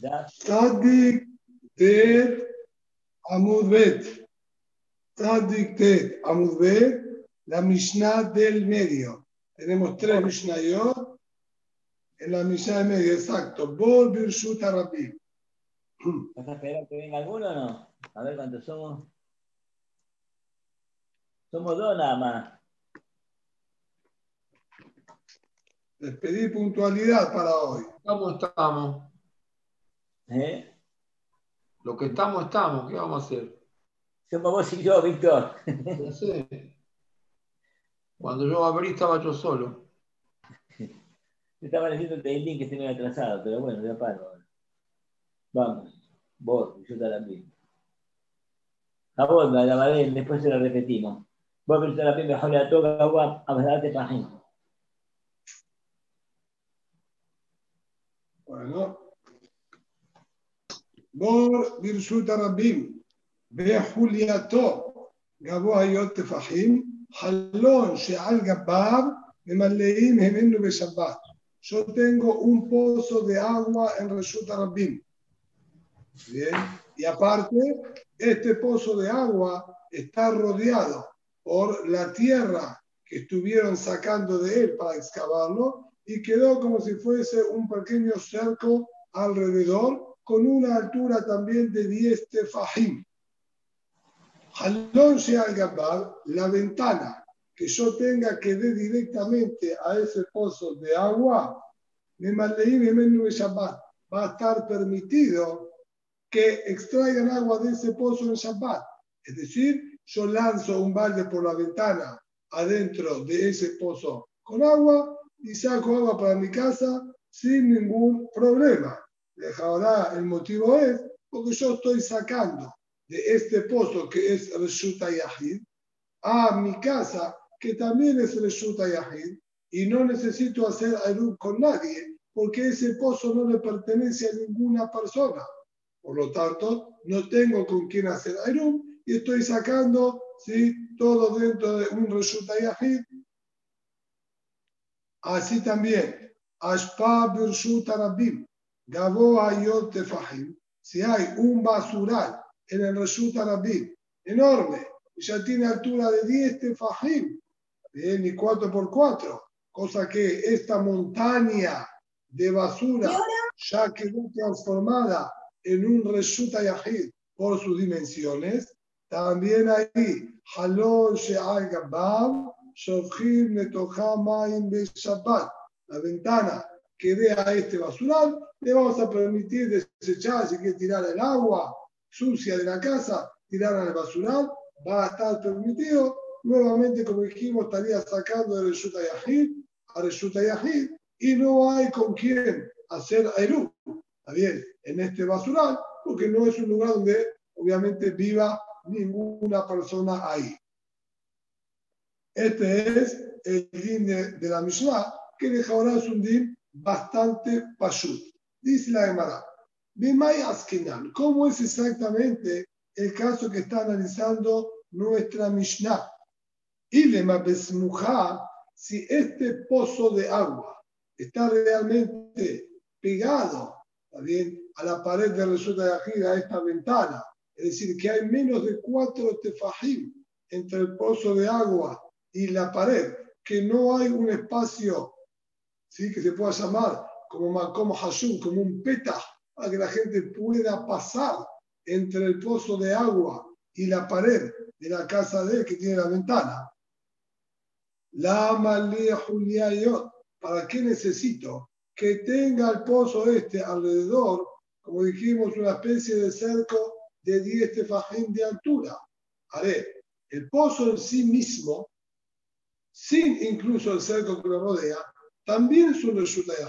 Tzadik Tet Amud Bet. Tzadik Tet Amud Bet, la Mishnah del medio. Tenemos tres Mishnayot en la Mishnah del medio, exacto. Bol Birshut Rabbi. ¿Vas a esperar que venga alguno o no? A ver cuántos somos. Somos dos nada más. Les pedí puntualidad para hoy. ¿Cómo estamos? ¿Eh? Lo que estamos, estamos. ¿Qué vamos a hacer? Somos vos y yo, Víctor. No sé. Cuando yo abrí estaba yo solo. Estaba leyendo el link que estoy atrasado, pero bueno, ya paro. Vamos, vos, yo también. A vos, la llamaré, después se la repetimos. Vos, la primera, mejor la toca, vos, a darte página. Bueno. Bor Birshut Rabim. בחולייתו גבוה היות טפחים, חלון שעל גביו ממלאים ממנו בשבת. Yo tengo un pozo de agua en Reshut Rabim. Bien. Y aparte, este pozo de agua está rodeado por la tierra que estuvieron sacando de él para excavarlo y quedó como si fuese un pequeño cerco alrededor con una altura también de 10 tefajim. Halon al la ventana que yo tenga que dé directamente a ese pozo de agua, me Shabbat, va a estar permitido que extraigan agua de ese pozo en Shabbat. Es decir, yo lanzo un balde por la ventana adentro de ese pozo con agua y saco agua para mi casa sin ningún problema. Ahora el motivo es porque yo estoy sacando de este pozo que es Reshuta Yahid a mi casa que también es Reshuta Yahid y no necesito hacer Ayub con nadie porque ese pozo no le pertenece a ninguna persona. Por lo tanto, no tengo con quién hacer Ayub y estoy sacando ¿sí? todo dentro de un Reshuta Yahid. Así también, Ashpa Birshuta Rabim, Gabo Ayot Tefahim, si hay un basural en el Reshut Arabí, enorme, ya tiene altura de 10 tefajim, bien, y 4 por 4, cosa que esta montaña de basura ya quedó transformada en un Reshut Yahid por sus dimensiones, también ahí, Halon She'al Gabab, Shofhim Netoja Maim Shabbat, la ventana que dé a este basural, le vamos a permitir desechar si quiere tirar el agua sucia de la casa, tirar al basural, va a estar permitido. Nuevamente, como dijimos, estaría sacando de Reshuta Yahid a Reshuta Yahid y no hay con quién hacer Aerú. Está bien, en este basural, porque no es un lugar donde obviamente viva ninguna persona ahí. Este es el din de, la Mishnah, que deja ahora es un din bastante pashut. Dice la Gemara. ¿Cómo es exactamente el caso que está analizando nuestra Mishnah? Y si este pozo de agua está realmente pegado a la pared de Resulta de Ajida, a esta ventana, es decir, que hay menos de cuatro tefajim entre el pozo de agua y la pared, que no hay un espacio ¿sí? que se pueda llamar como, como Hashum, como un petah para que la gente pueda pasar entre el pozo de agua y la pared de la casa de él que tiene la ventana. La Malía Juliayot, ¿para qué necesito? Que tenga el pozo este alrededor, como dijimos, una especie de cerco de 10 tefajín de altura. Haré, el pozo en sí mismo, sin incluso el cerco que lo rodea, también es un resulta de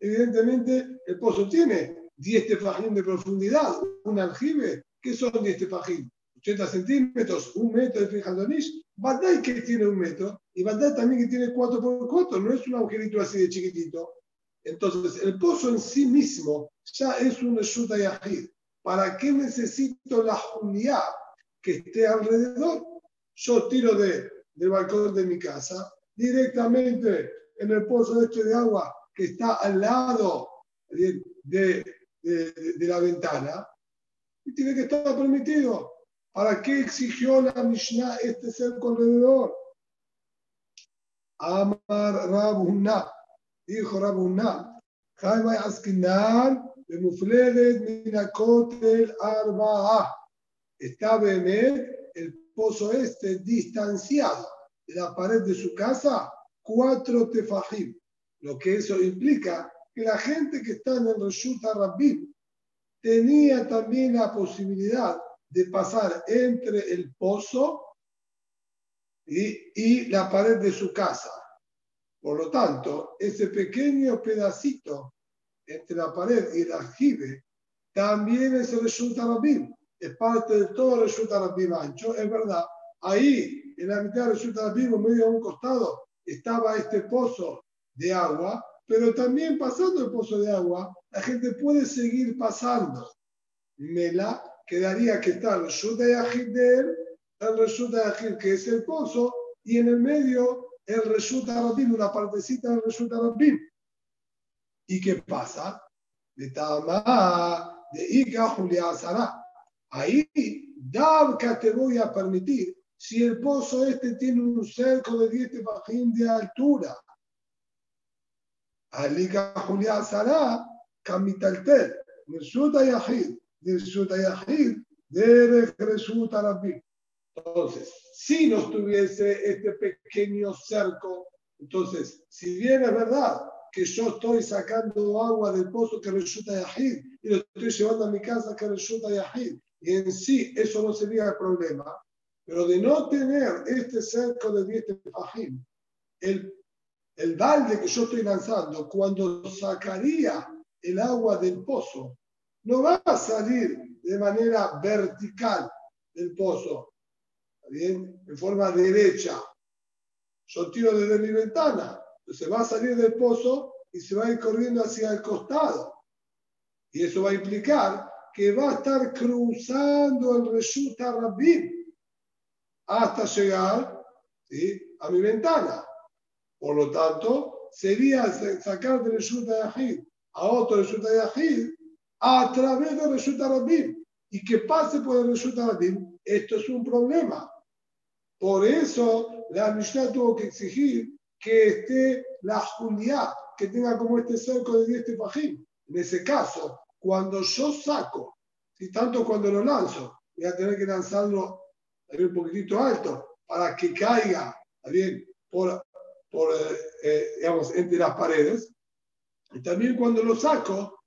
Evidentemente, el pozo tiene 10 tefajim de profundidad, un aljibe, ¿qué son 10 tefajim? 80 centímetros, un metro de frijandonish. Bandai que tiene un metro y Bandai también que tiene 4 por 4, no es un agujerito así de chiquitito. Entonces, el pozo en sí mismo ya es un Reshuta Yahid. ¿Para qué necesito la julia que esté alrededor? Yo tiro de, del balcón de mi casa directamente en el pozo este de agua está al lado de, de, la ventana, y tiene que estar permitido. ¿Para qué exigió la Mishnah este cerco alrededor? Amar Rabunna, dijo Rabunna, Jaime Askinan, de Minakotel Arba'a. Está Bemet, el pozo este, distanciado de la pared de su casa, cuatro tefajim. Lo que eso implica que la gente que está en el Reshut Rabbim tenía también la posibilidad de pasar entre el pozo y, la pared de su casa. Por lo tanto, ese pequeño pedacito entre la pared y el aljibe también es el Reshut Rabbim. Es parte de todo el Reshut Rabbim ancho. Es verdad, ahí, en la mitad del Reshut Rabbim, en medio de un costado, estaba este pozo de agua, pero también pasando el pozo de agua, la gente puede seguir pasando. Mela quedaría que está el Yahid de él, el Yahid que es el pozo, y en el medio el Resulta Rabim, una partecita del Resulta Rabim. ¿Y qué pasa? De Tama, de Ika Julia Sara. Ahí, Davka te voy a permitir si el pozo este tiene un cerco de 10 tefajín de altura. Alika Julia Sara, Kamitaltel, Resulta Yahid de Entonces, si no tuviese este pequeño cerco, entonces, si bien es verdad que yo estoy sacando agua del pozo que resulta Yahid y lo estoy llevando a mi casa que resulta Yahid, y en sí eso no sería el problema, pero de no tener este cerco de 10 fajim, el, el balde que yo estoy lanzando, cuando sacaría el agua del pozo, no va a salir de manera vertical del pozo, bien? En forma derecha. Yo tiro desde mi ventana, se va a salir del pozo y se va a ir corriendo hacia el costado. Y eso va a implicar que va a estar cruzando el Reshuta Rabbim hasta llegar a mi ventana. Por lo tanto, sería sacar del Reshuta Yahid a otro Reshuta Yahid a través de Reshut Rabim y que pase por el Reshut Rabim, esto es un problema. Por eso la Mishnah tuvo que exigir que esté la Julia, que tenga como este cerco de 10 tefajim. En ese caso, cuando yo saco, y tanto cuando lo lanzo, voy a tener que lanzarlo un poquitito alto para que caiga bien, por, por eh, digamos, entre las paredes. Y también cuando lo saco,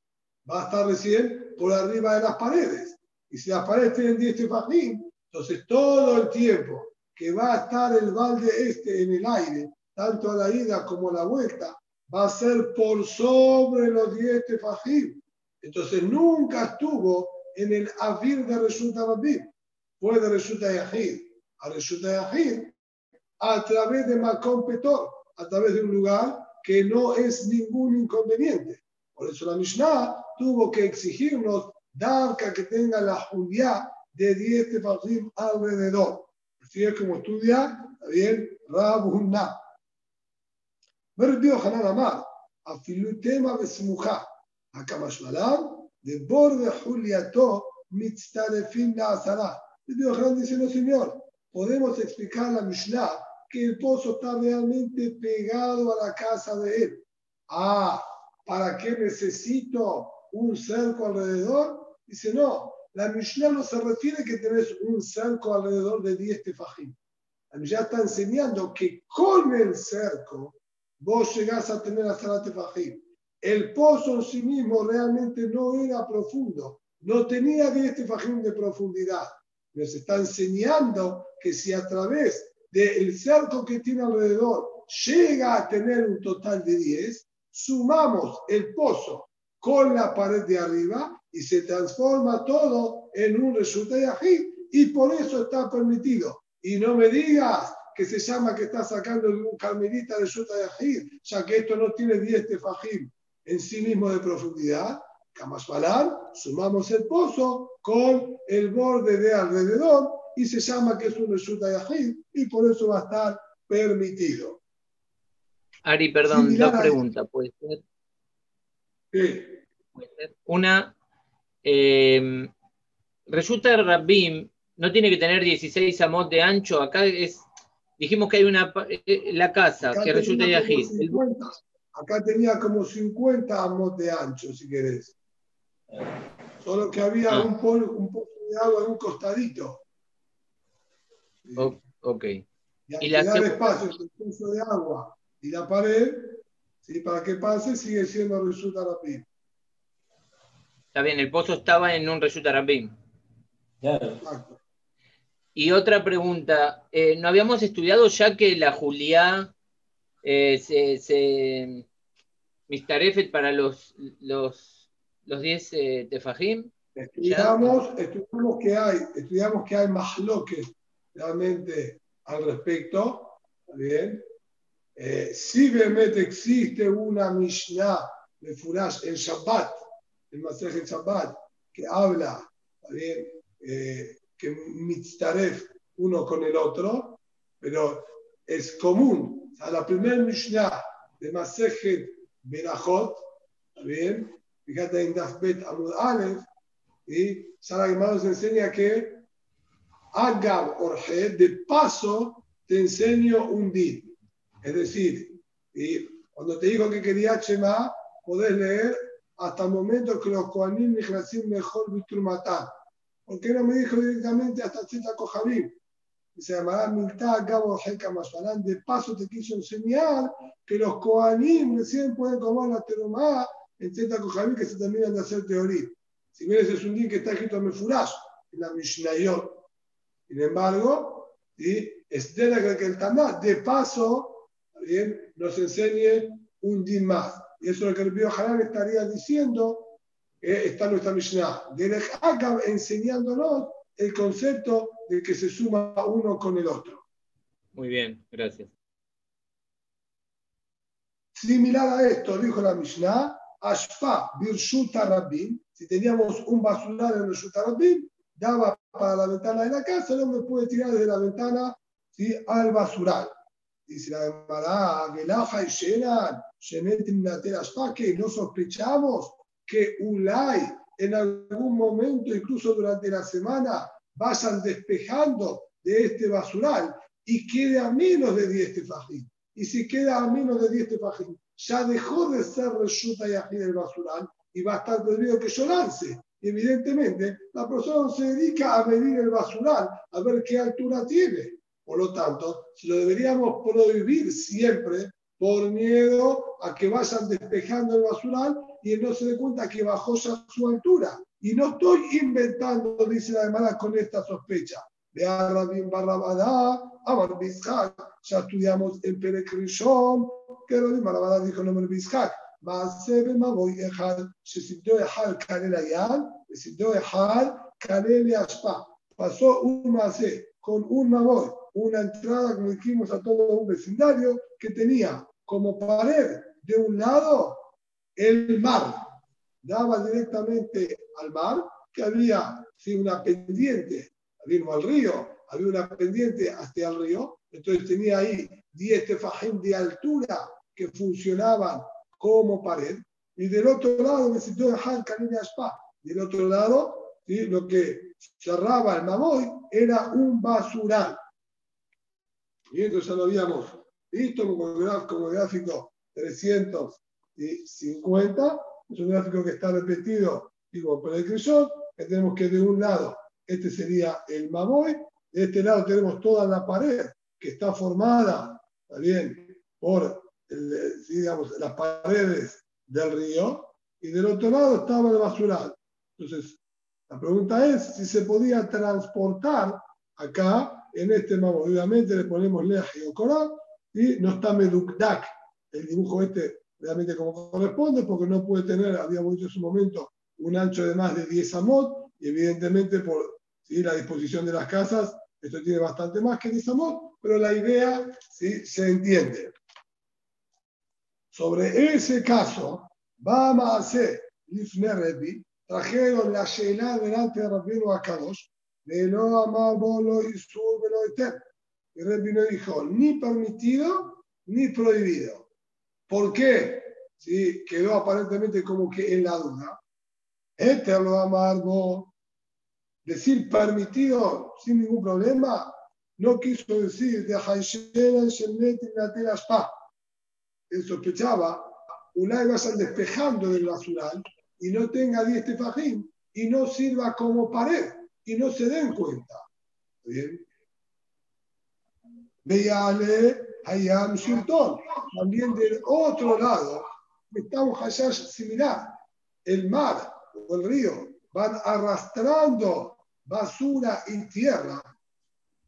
va a estar recién por arriba de las paredes. Y si las paredes tienen 10 tefajim, entonces todo el tiempo que va a estar el balde este en el aire, tanto a la ida como a la vuelta, va a ser por sobre los 10 tefajim. Entonces nunca estuvo en el avir de Resulta Rabim. Fue de Resulta Yahid a Resulta Yahid a través de Macón Petor, a través de un lugar que no es ningún inconveniente. Por eso la Mishnah tuvo que exigirnos darca que tenga la judía de 10 tefajim alrededor. Así es como estudia, está bien, Rabunna. Verbió Hanan Amar, afilutema besmuja, akamashmalam, de borde juliato, mitztarefin la azara. Verbió Hanan dice, señor, podemos explicar la Mishnah que el pozo está realmente pegado a la casa de él. Ah, ¿para qué necesito un cerco alrededor? Dice, no, la Mishnah no se refiere que tenés un cerco alrededor de 10 tefajim. La Mishnah está enseñando que con el cerco vos llegás a tener hasta la tefajim. El pozo en sí mismo realmente no era profundo, no tenía 10 tefajim de profundidad. Nos está enseñando que si a través del cerco que tiene alrededor llega a tener un total de 10, sumamos el pozo con la pared de arriba y se transforma todo en un resultado y por eso está permitido. Y no me digas que se llama que está sacando un carmelita de Shuta Yahid, ya que esto no tiene 10 tefajim en sí mismo de profundidad. Kamasfalar, sumamos el pozo con el borde de alrededor y se llama que es un Reshuta Yahid y por eso va a estar permitido. Ari, perdón, dos preguntas, ¿puede ser? Sí. Una, Eh, resulta Rabbim no tiene que tener 16 amot de ancho. Acá es, dijimos que hay una eh, la casa Acá que resulta tenía de como Ajid. El- 50, acá tenía como 50 amos de ancho, si querés. Solo que había Ah. un, pol- un poco de agua en un costadito. Ok. Y al y la espacio entre el curso de agua y la pared, ¿sí? para que pase, sigue siendo resulta rápido. Está bien, el pozo estaba en un Reshut. Claro. Exacto. Y otra pregunta, eh, ¿no habíamos estudiado ya que la Juliá eh, se, se mistarefet para los los los 10 eh, tefajim? Estudiamos, estudiamos que hay, estudiamos que hay mahloques realmente al respecto. ¿está bien? Eh, si realmente existe una Mishnah de Furash en Shabbat, el Masej en Shabbat, que habla ¿está bien? Eh, que mitzaref uno con el otro, pero es común. O sea, la primera Mishnah de Masej Berajot, ¿está bien? Fíjate en Dafbet Amud Aleph, y Sara Gemara nos enseña que Agab Orje, de paso, te enseño un din. Es decir, y cuando te digo que quería Shema, podés leer hasta el momento que los Koanim Nihlasim mejor Vitrumatán. ¿Por qué no me dijo directamente hasta Zeta Kohabim? Y se llamará Miltá Agab Orje Kamashalán. De paso te quiso enseñar que los Koanim recién pueden tomar la terumá en Zeta Kohabim que se terminan de hacer teoría. Si bien ese es un din que está escrito en Mefurash, en la Mishnayot. Sin embargo, ¿sí? es de la que el Taná, de paso, ¿bien? nos enseñe un din más. Y eso es lo que el Pío Hanan estaría diciendo, eh, está nuestra Mishnah. Derech Akab enseñándonos el concepto de que se suma uno con el otro. Muy bien, gracias. Similar a esto, dijo la Mishnah, Ashpa Birshut Rabbim, si teníamos un basural en el Shut Rabbim, daba para la ventana de la casa, el hombre puede tirar desde la ventana ¿sí? al basural. Dice la Gemara, Gelaja y Shenan, Ashpa, que no sospechamos que Ulay en algún momento, incluso durante la semana, vayan despejando de este basural y quede a menos de 10 tefajim. Y si queda a menos de 10 tefajim, ya dejó de ser resulta y del basural y va a estar prohibido que lance. Y evidentemente, la persona se dedica a medir el basural, a ver qué altura tiene. Por lo tanto, si lo deberíamos prohibir siempre por miedo a que vayan despejando el basural y él no se dé cuenta que bajó ya su altura. Y no estoy inventando, dice la hermana, con esta sospecha. De Arabim Barrabadá, Amar Bizhak, ya estudiamos en Perek Rishon, que Rabim Barrabadá dijo nombre Bizhak. מעשה במבוי אחד, שסדו אחד כלל היד, וסדו אחד כלל השפעה. Pasó un macé con un maboy, una entrada, como dijimos, a todo un vecindario que tenía como pared de un lado el mar. Daba directamente al mar, que había sí, una pendiente, vino al río, había una pendiente hasta el río, entonces tenía ahí 10 tefajim de altura que funcionaban como pared, y del otro lado necesitó dejar Canina Spa. Del otro lado, ¿sí? lo que cerraba el Mamoy era un basural. Y entonces ya lo habíamos visto como gráfico 350, es un gráfico que está repetido digo, por el crisol, que tenemos que de un lado, este sería el Mamoy, de este lado tenemos toda la pared que está formada, ¿está bien? Por el, digamos, las paredes del río, y del otro lado estaba el basural. Entonces, la pregunta es si se podía transportar acá en este mamo. Obviamente le ponemos leje o coral y no está medukdak, el dibujo este realmente como corresponde, porque no puede tener, habíamos dicho en su momento, un ancho de más de 10 amot, y evidentemente por ¿sí? la disposición de las casas, esto tiene bastante más que 10 amot, pero la idea ¿sí? se entiende. Sobre ese caso, vamos a hacer Lifne Rebi, trajeron la Sheila delante de Rabino Akadosh, de no amar bolo y sur velo eter. Y Rebi no dijo ni permitido ni prohibido. ¿Por qué? Sí, quedó aparentemente como que en la duda. Este lo amargo, decir permitido sin ningún problema, no quiso decir de Haishel Shemet y Spa. Él sospechaba, una va a despejando del basural y no tenga 10 tefajín y no sirva como pared y no se den cuenta. ¿Bien? Veale Hayam Shilton. También del otro lado está un hashash similar. El mar o el río van arrastrando basura y tierra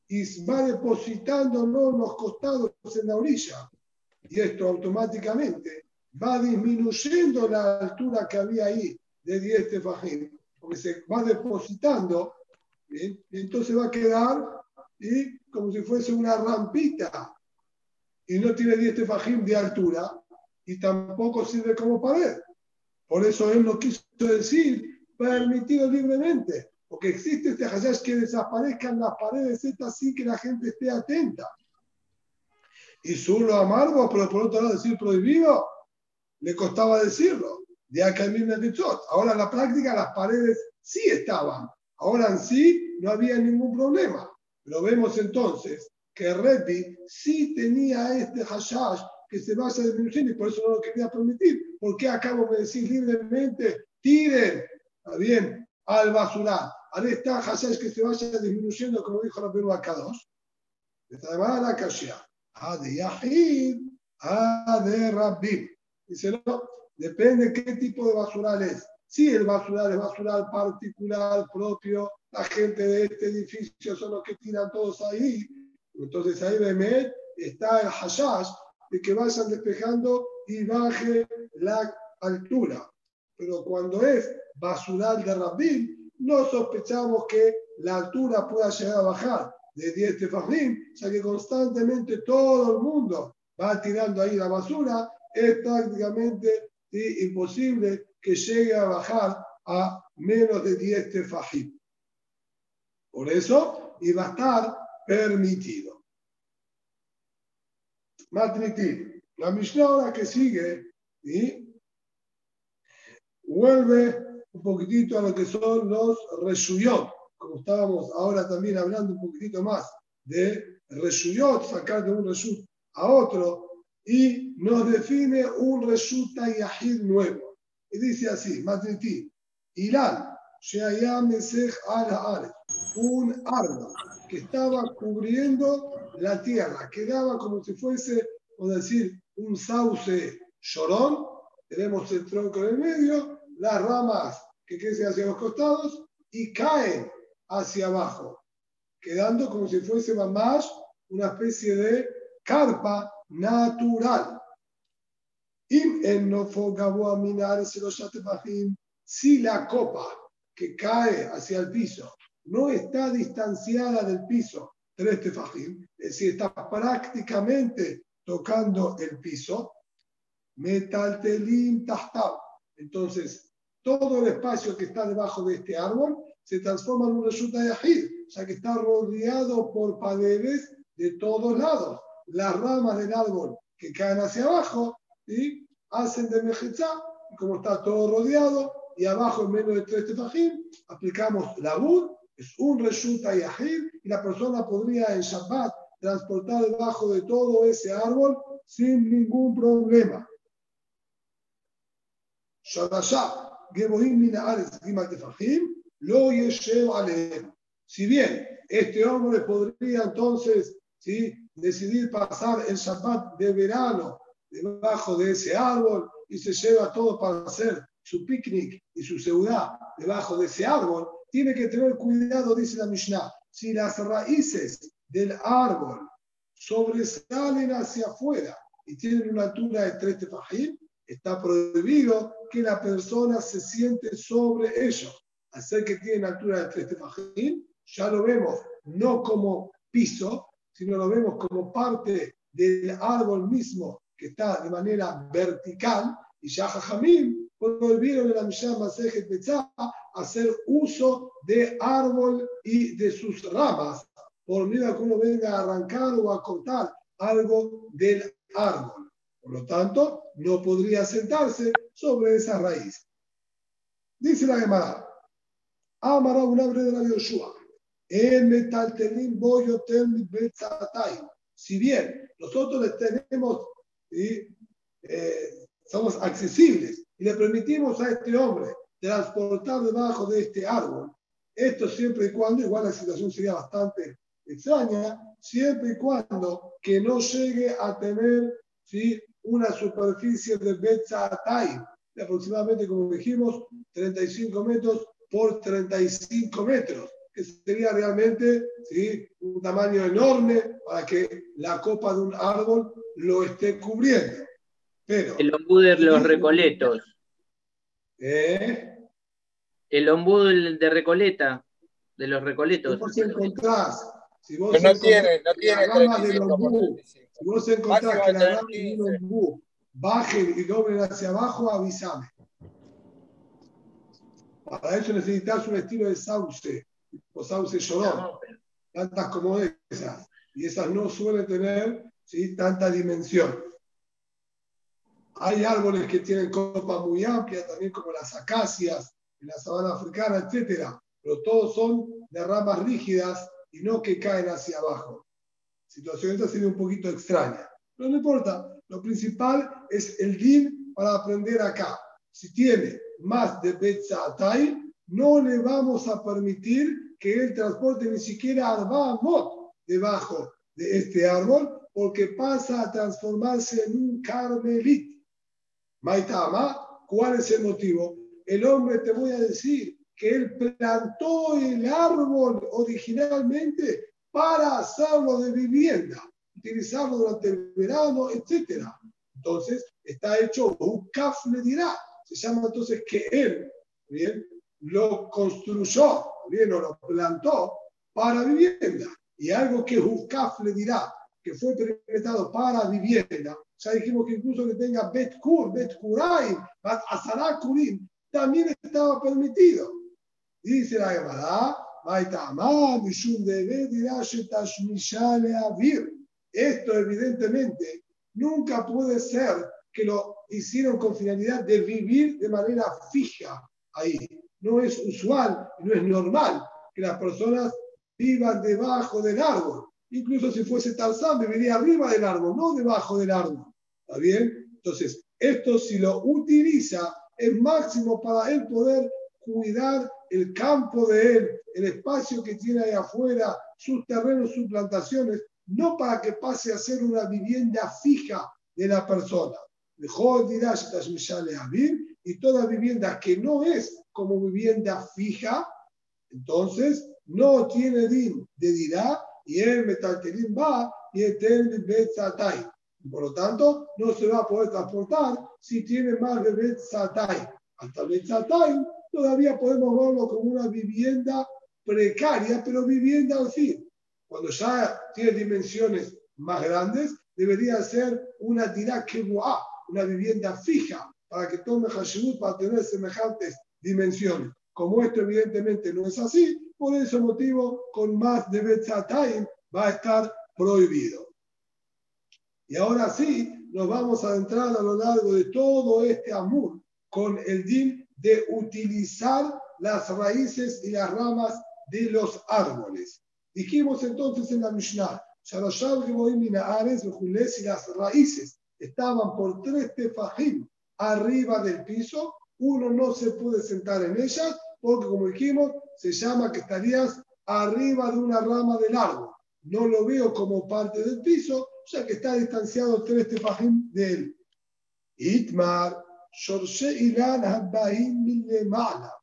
y va depositándolo en los costados en la orilla. Y esto automáticamente va disminuyendo la altura que había ahí de 10 tefajín, porque se va depositando, y entonces va a quedar ¿sí? como si fuese una rampita y no tiene 10 tefajim de altura y tampoco sirve como pared. Por eso él no quiso decir permitido libremente, porque existe este hayash que desaparezcan las paredes estas así que la gente esté atenta. Y solo amargo, pero por otro lado decir prohibido, le costaba decirlo. De acá Ahora en la práctica las paredes sí estaban. Ahora en sí no había ningún problema. Pero vemos entonces que Rebbi sí tenía este hashash que se vaya disminuyendo y por eso no lo quería permitir. ¿Por qué acabo de decir libremente, tiren, está bien, al basural? Ahora está hashash que se vaya disminuyendo, como dijo la Perú acá dos. Esta la kashia. Yahid, de Rabbi. Dice, no, depende qué tipo de basural es. Si el basural es basural particular, propio, la gente de este edificio son los que tiran todos ahí, entonces ahí Bemet está el hashash de que vayan despejando y baje la altura. Pero cuando es basural de Rabbin, no sospechamos que la altura pueda llegar a bajar de 10 tefajim, ya que constantemente todo el mundo va tirando ahí la basura, es prácticamente imposible que llegue a bajar a menos de 10 tefajim. Por eso iba a estar permitido. Matritiv. La Mishnah ahora que sigue, y vuelve un poquitito a lo que son los reshuyot, como estábamos ahora también hablando un poquitito más de reshuyot, sacar de un reshut a otro, y nos define un reshuta yahid nuevo. Y dice así, Sheayam Mesech al un árbol que estaba cubriendo la tierra, quedaba como si fuese, o decir, un sauce llorón, tenemos el tronco en el medio, las ramas que crecen hacia los costados y caen hacia abajo, quedando como si fuese más una especie de carpa natural. Si la copa que cae hacia el piso no está distanciada del piso tres tefajim, es decir, está prácticamente tocando el piso, metaltelim tahtab. Entonces, todo el espacio que está debajo de este árbol se transforma en un resulta de ajid, ya que está rodeado por paredes de todos lados. Las ramas del árbol que caen hacia abajo y hacen de mejizá, como está todo rodeado, y abajo en menos de tres tefajim, aplicamos la bud es un resulta yahid y la persona podría en Shabbat transportar debajo de todo ese árbol sin ningún problema. Si bien este hombre podría entonces ¿sí? decidir pasar el Shabbat de verano debajo de ese árbol y se lleva todo para hacer su picnic y su ciudad debajo de ese árbol, tiene que tener cuidado, dice la Mishnah, si las raíces del árbol sobresalen hacia afuera y tienen una altura de tres tefajim, está prohibido que la persona se siente sobre ellos. Hacer que tienen altura de tres tefajim, ya lo vemos no como piso, sino lo vemos como parte del árbol mismo que está de manera vertical, y ya Jajamim prohibieron en la Mishnah Masejet Betzah hacer uso de árbol y de sus ramas, por miedo a que uno venga a arrancar o a cortar algo del árbol. Por lo tanto, no podría sentarse sobre esa raíz. Dice la Gemara, Amara un abre de la Yoshua. Si bien nosotros les tenemos, ¿sí? eh, somos accesibles y le permitimos a este hombre transportar debajo de este árbol, esto siempre y cuando, igual la situación sería bastante extraña, siempre y cuando que no llegue a tener ¿sí? una superficie de Betzatay, de aproximadamente, como dijimos, 35 metros por 35 metros, que sería realmente ¿sí? un tamaño enorme para que la copa de un árbol lo esté cubriendo. Pero, El ombú de los recoletos. ¿eh? El ombú de Recoleta, de los recoletos. vos encontrás, si vos Pero no encontrás tiene, no tiene la rama del 35 por ombú 35. Si vos encontrás Máximo que la rama de 15. un ombú bajen y doblen hacia abajo, avísame. Para eso necesitas un estilo de sauce, o sauce llorón, tantas como esas. Y esas no suelen tener ¿sí? tanta dimensión. Hay árboles que tienen copa muy amplia, también como las acacias, en la sabana africana, etcétera, pero todos son de ramas rígidas y no que caen hacia abajo. Situación esta sería un poquito extraña, pero no importa. Lo principal es el din para aprender acá. Si tiene más de Betzatay, no le vamos a permitir que él transporte ni siquiera arbamot debajo de este árbol, porque pasa a transformarse en un carmelit. Maitama, ¿cuál es el motivo? El hombre te voy a decir que él plantó el árbol originalmente para hacerlo de vivienda, utilizarlo durante el verano, etc. Entonces, está hecho un kaf dirá. Se llama entonces que él, ¿bien? Lo construyó, ¿bien? O lo plantó para vivienda. Y algo que Hukaf le dirá, que fue perimetrado para vivienda, ya dijimos que incluso que tenga Bet Kur, Bet también estaba permitido. Dice la Gemara. Esto evidentemente nunca puede ser que lo hicieron con finalidad de vivir de manera fija ahí. No es usual, no es normal que las personas vivan debajo del árbol. Incluso si fuese Tarzán, viviría arriba del árbol, no debajo del árbol. ¿Está bien? Entonces, esto si lo utiliza es máximo para él poder cuidar el campo de él, el espacio que tiene ahí afuera, sus terrenos, sus plantaciones, no para que pase a ser una vivienda fija de la persona. Y toda vivienda que no es como vivienda fija, entonces no tiene din de dirá y el metaltelim va y el betzatay. Por lo tanto, no se va a poder transportar si tiene más de betzatay. Hasta betzatay todavía podemos verlo como una vivienda precaria, pero vivienda al fin. Cuando ya tiene dimensiones más grandes, debería ser una dirá kebuá, una vivienda fija, para que tome Hashemut para tener semejantes dimensiones. Como esto evidentemente no es así, por ese motivo, con más de Betzatayim va a estar prohibido. Y ahora sí, nos vamos a entrar a lo largo de todo este amor con el din de utilizar las raíces y las ramas de los árboles. Dijimos entonces en la Mishnah, y las raíces estaban por tres tefajim arriba del piso, uno no se puede sentar en ellas, porque como dijimos, se llama que estarías arriba de una rama del árbol. No lo veo como parte del piso, ya que está distanciado tres tefajim de él. Itmar, Shorshe Ilan Habbaim Milemala,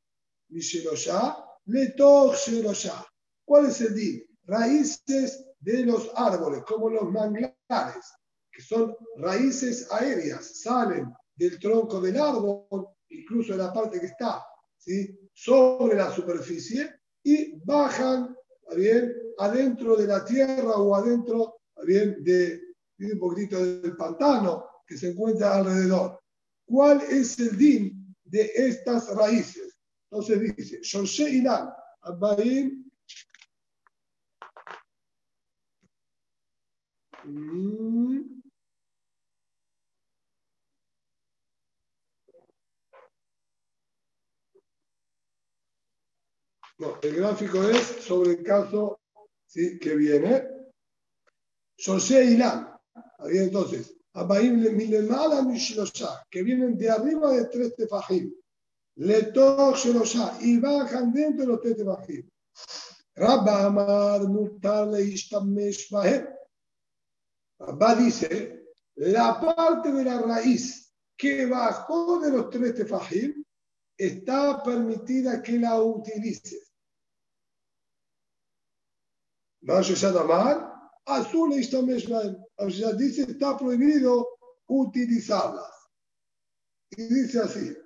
Mishelosha, Shelosha. ¿Cuál es el din? Raíces de los árboles, como los manglares, que son raíces aéreas, salen del tronco del árbol, incluso de la parte que está ¿sí? sobre la superficie, y bajan bien, adentro de la tierra o adentro bien, de, un poquitito del pantano que se encuentra alrededor. ¿Cuál es el din de estas raíces? Entonces dice, Shorshe Ilan, Abbaim, mm, No, el gráfico es sobre el caso ¿sí? que viene. Ilan. Ahí entonces, que vienen de arriba de tres tefajim. Le Shelosha, y bajan dentro de los tres tefajim. Rabba Amar Mutar. Rabba dice, la parte de la raíz que bajó de los tres tefajim está permitida que la utilices. Amar, azul Bahem. Rashi dice, está prohibido utilizarlas. Y dice así,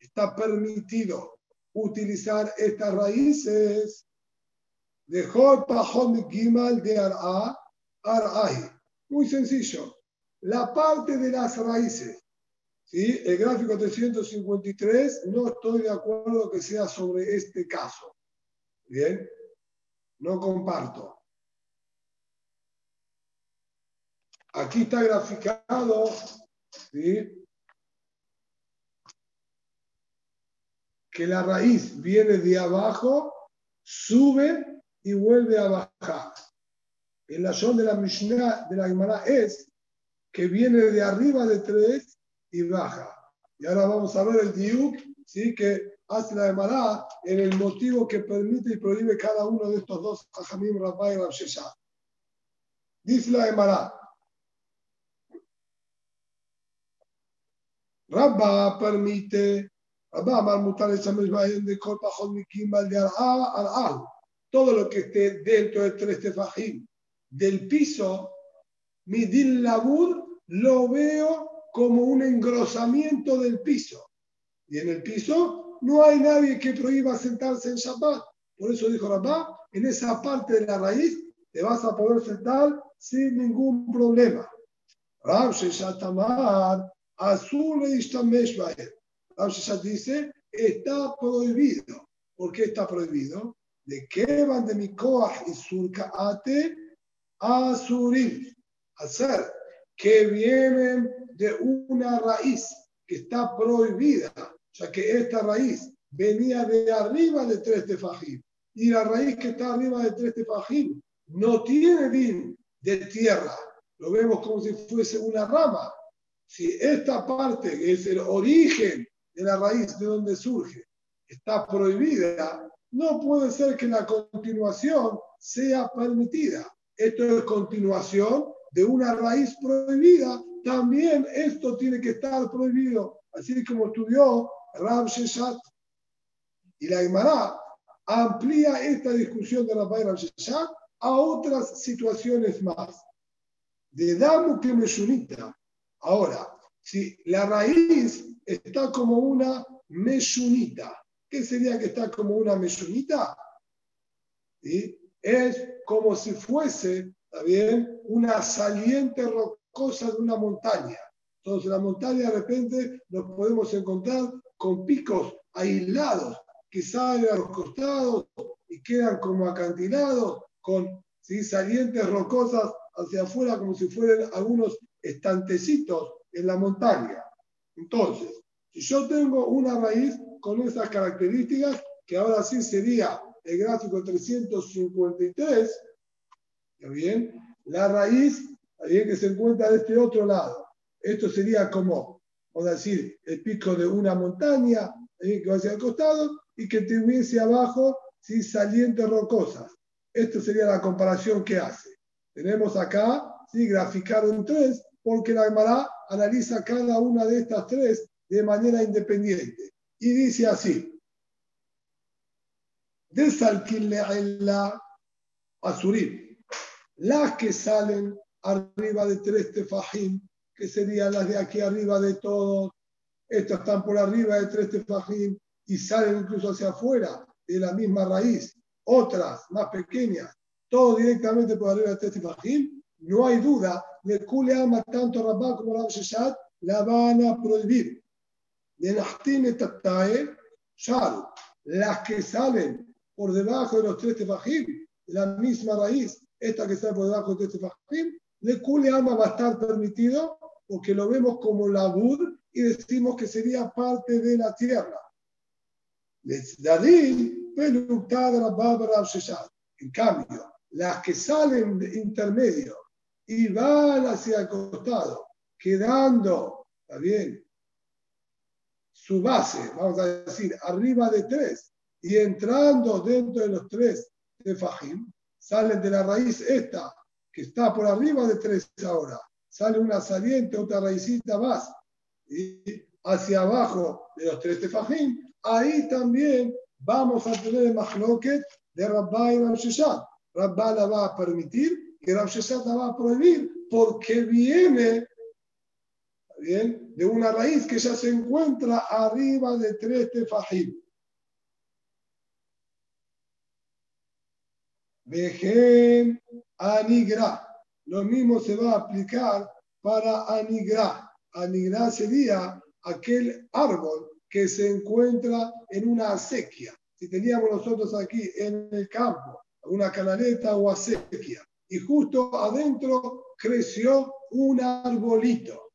está permitido utilizar estas raíces de Jod Pajón Gimal de Ar'a, Ar'ai. Muy sencillo. La parte de las raíces. ¿Sí? El gráfico 353, no estoy de acuerdo que sea sobre este caso. Bien, no comparto. Aquí está graficado, que la raíz viene de abajo, sube y vuelve a bajar. El lazón de la Mishnah de la Gemara es que viene de arriba de tres y baja. Y ahora vamos a ver el diuk, ¿sí? que hace la Gemara en el motivo que permite y prohíbe cada uno de estos dos, Ajamim, Rabba y Rabshesha. Dice la Gemara, Rabba permite todo lo que esté dentro de tres tefajim del piso, midil labur, lo veo como un engrosamiento del piso. Y en el piso no hay nadie que prohíba sentarse en Shabbat. Por eso dijo Rabá, en esa parte de la raíz te vas a poder sentar sin ningún problema. Rab Sheshatamar, azul e Ramsés dice, está prohibido. ¿Por qué está prohibido? De que van de mi coaj y surcaate a surim. Hacer que vienen de una raíz que está prohibida, ya que esta raíz venía de arriba de tres tefajim. Y la raíz que está arriba de tres tefajim no tiene bien de tierra. Lo vemos como si fuese una rama. Si esta parte es el origen de la raíz de donde surge está prohibida, no puede ser que la continuación sea permitida. Esto es continuación de una raíz prohibida, también esto tiene que estar prohibido, así como estudió Ram Sheshat. Y la Gemara amplía esta discusión de Rabbi Ram Sheshat a otras situaciones más. De Damu que Meshunita. Ahora, si la raíz está como una meshunita. ¿Qué sería que está como una meshunita? Es como si fuese, bien? Una saliente rocosa de una montaña. Entonces, la montaña de repente nos podemos encontrar con picos aislados que salen a los costados y quedan como acantilados, con salientes rocosas hacia afuera, como si fueran algunos estantecitos en la montaña. Entonces, si yo tengo una raíz con esas características, que ahora sí sería el gráfico 353, bien? La raíz, bien que se encuentra de este otro lado. Esto sería como, vamos a decir, el pico de una montaña, que va hacia el costado, y que tuviese abajo ¿sí? salientes rocosas. Esto sería la comparación que hace. Tenemos acá, ¿sí? graficado en tres, porque la Gemara analiza cada una de estas tres de manera independiente. Y dice así, la Azurim, las que salen arriba de tres tefajim, que serían las de aquí arriba de todos, estas están por arriba de tres tefajim y salen incluso hacia afuera de la misma raíz, otras más pequeñas, todo directamente por arriba de tres tefajim, no hay duda, de Kule Ama, tanto Rabá como Rab Sheshat, la van a prohibir. De las que salen por debajo de los tres tefajim, la misma raíz, esta que está por debajo de los tres tefajim, le kule ama va a estar permitido porque lo vemos como la bud y decimos que sería parte de la tierra. En cambio, las que salen de intermedio y van hacia el costado, quedando, ¿está bien? Su base, vamos a decir, arriba de tres y entrando dentro de los tres de Fajim, salen de la raíz esta, que está por arriba de tres ahora, sale una saliente, otra raícita más, y hacia abajo de los tres tefajim, ahí también vamos a tener el mahloket de Rabba y Rav Sheshat. Rabba la va a permitir y Rav Sheshat la va a prohibir porque viene ¿bien? de una raíz que ya se encuentra arriba de tres tefajim. Vejen anigra. Lo mismo se va a aplicar para anigra. Anigra sería aquel árbol que se encuentra en una acequia. Si teníamos nosotros aquí en el campo una canaleta o acequia y justo adentro creció un arbolito.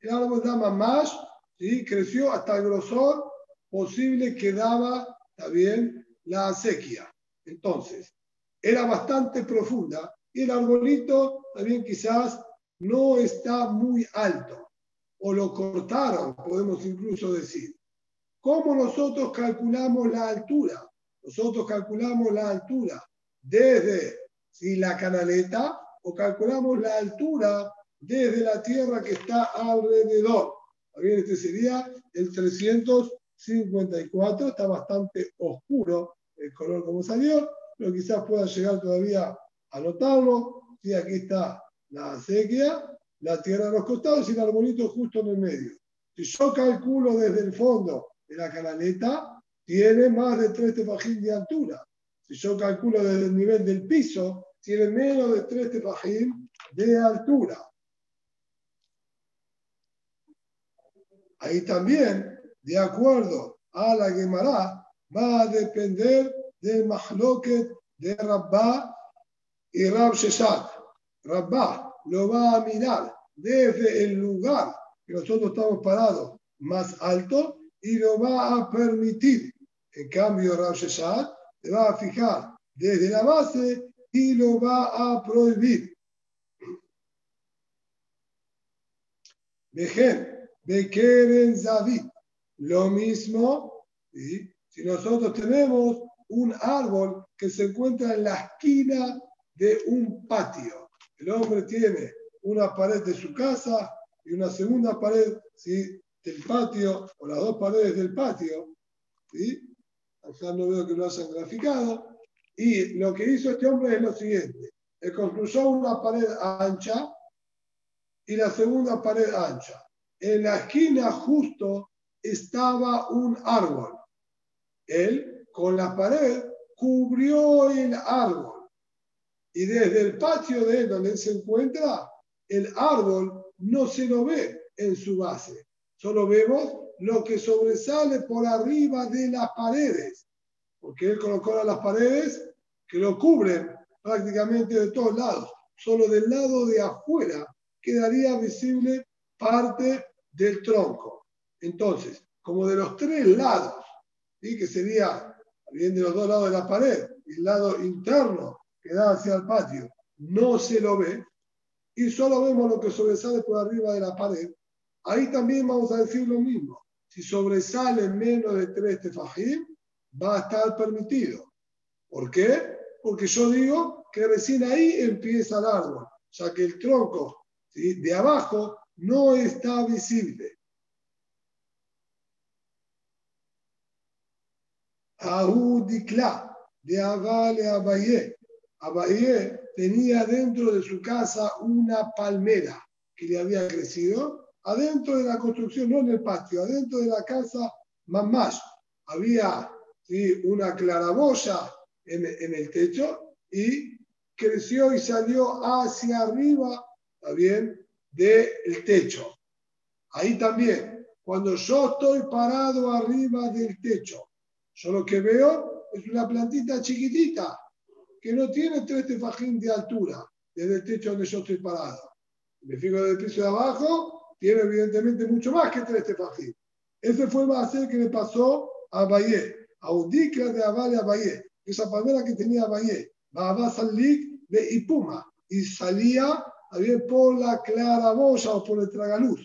El árbol daba más, ¿sí? creció hasta el grosor posible que daba también la acequia. Entonces, era bastante profunda y el arbolito también quizás no está muy alto o lo cortaron, podemos incluso decir. ¿Cómo nosotros calculamos la altura? Nosotros calculamos la altura desde si la canaleta o calculamos la altura desde la tierra que está alrededor. Bien, este sería el 354, está bastante oscuro el color como salió, pero quizás pueda llegar todavía a notarlo. Sí, aquí está la acequia, la tierra a los costados y el arbolito justo en el medio. Si yo calculo desde el fondo de la canaleta, tiene más de 3 tefajín de altura. Si yo calculo desde el nivel del piso, tiene menos de 3 tefajín de altura. Ahí también, de acuerdo a la Gemara, va a depender del mahloket de Rabbah y Rab Sheshat. Rabbah lo va a mirar desde el lugar que nosotros estamos parados más alto y lo va a permitir. En cambio, Rab Sheshat se va a fijar desde la base y lo va a prohibir. Vejen, Bekeren David, lo mismo, si nosotros tenemos un árbol que se encuentra en la esquina de un patio. El hombre tiene una pared de su casa y una segunda pared del patio, o las dos paredes del patio. ¿sí? Acá no veo que lo hayan graficado. Y lo que hizo este hombre es lo siguiente. Él construyó una pared ancha y la segunda pared ancha. En la esquina justo estaba un árbol. Él, con la pared, cubrió el árbol. Y desde el patio de él, donde él se encuentra, el árbol no se lo ve en su base. Solo vemos lo que sobresale por arriba de las paredes. Porque él colocó las paredes que lo cubren prácticamente de todos lados. Solo del lado de afuera quedaría visible parte del tronco. Entonces, como de los tres lados, ¿sí? que sería bien de los dos lados de la pared, el lado interno que da hacia el patio, no se lo ve, y solo vemos lo que sobresale por arriba de la pared, ahí también vamos a decir lo mismo. Si sobresale menos de tres tefajim, va a estar permitido. ¿Por qué? Porque yo digo que recién ahí empieza el árbol, ya que el tronco de abajo no está visible. Ahudikla, de Avale Abaye. Abaye tenía dentro de su casa una palmera que le había crecido, adentro de la construcción, no en el patio, adentro de la casa, más había una claraboya en, en, el techo y creció y salió hacia arriba, también, del techo. Ahí también, cuando yo estoy parado arriba del techo, yo lo que veo es una plantita chiquitita que no tiene tres tefajín de altura desde el techo donde yo estoy parado. Me fijo del piso de abajo, tiene evidentemente mucho más que tres tefajín. Ese fue el base que le pasó a Valle. Audikla de Avale Abaye, esa palmera que tenía Abaye, va a salir de Ipuma, y salía a bien por la claraboya o por el tragaluz.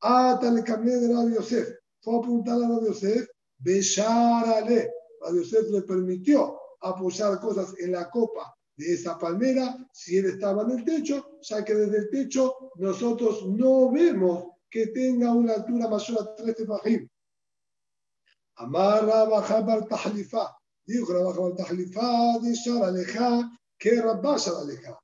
Hasta le cambié de Radio Yosef. Fue a apuntar a Radio Yosef, Besharale. Radio Yosef le permitió apoyar cosas en la copa de esa palmera si él estaba en el techo, ya que desde el techo nosotros no vemos que tenga una altura mayor a 3 tefajim. Amarra bajar tahlifa. Dijo la bajar tahlifa de Sharaleja que Rabba Sharaleja.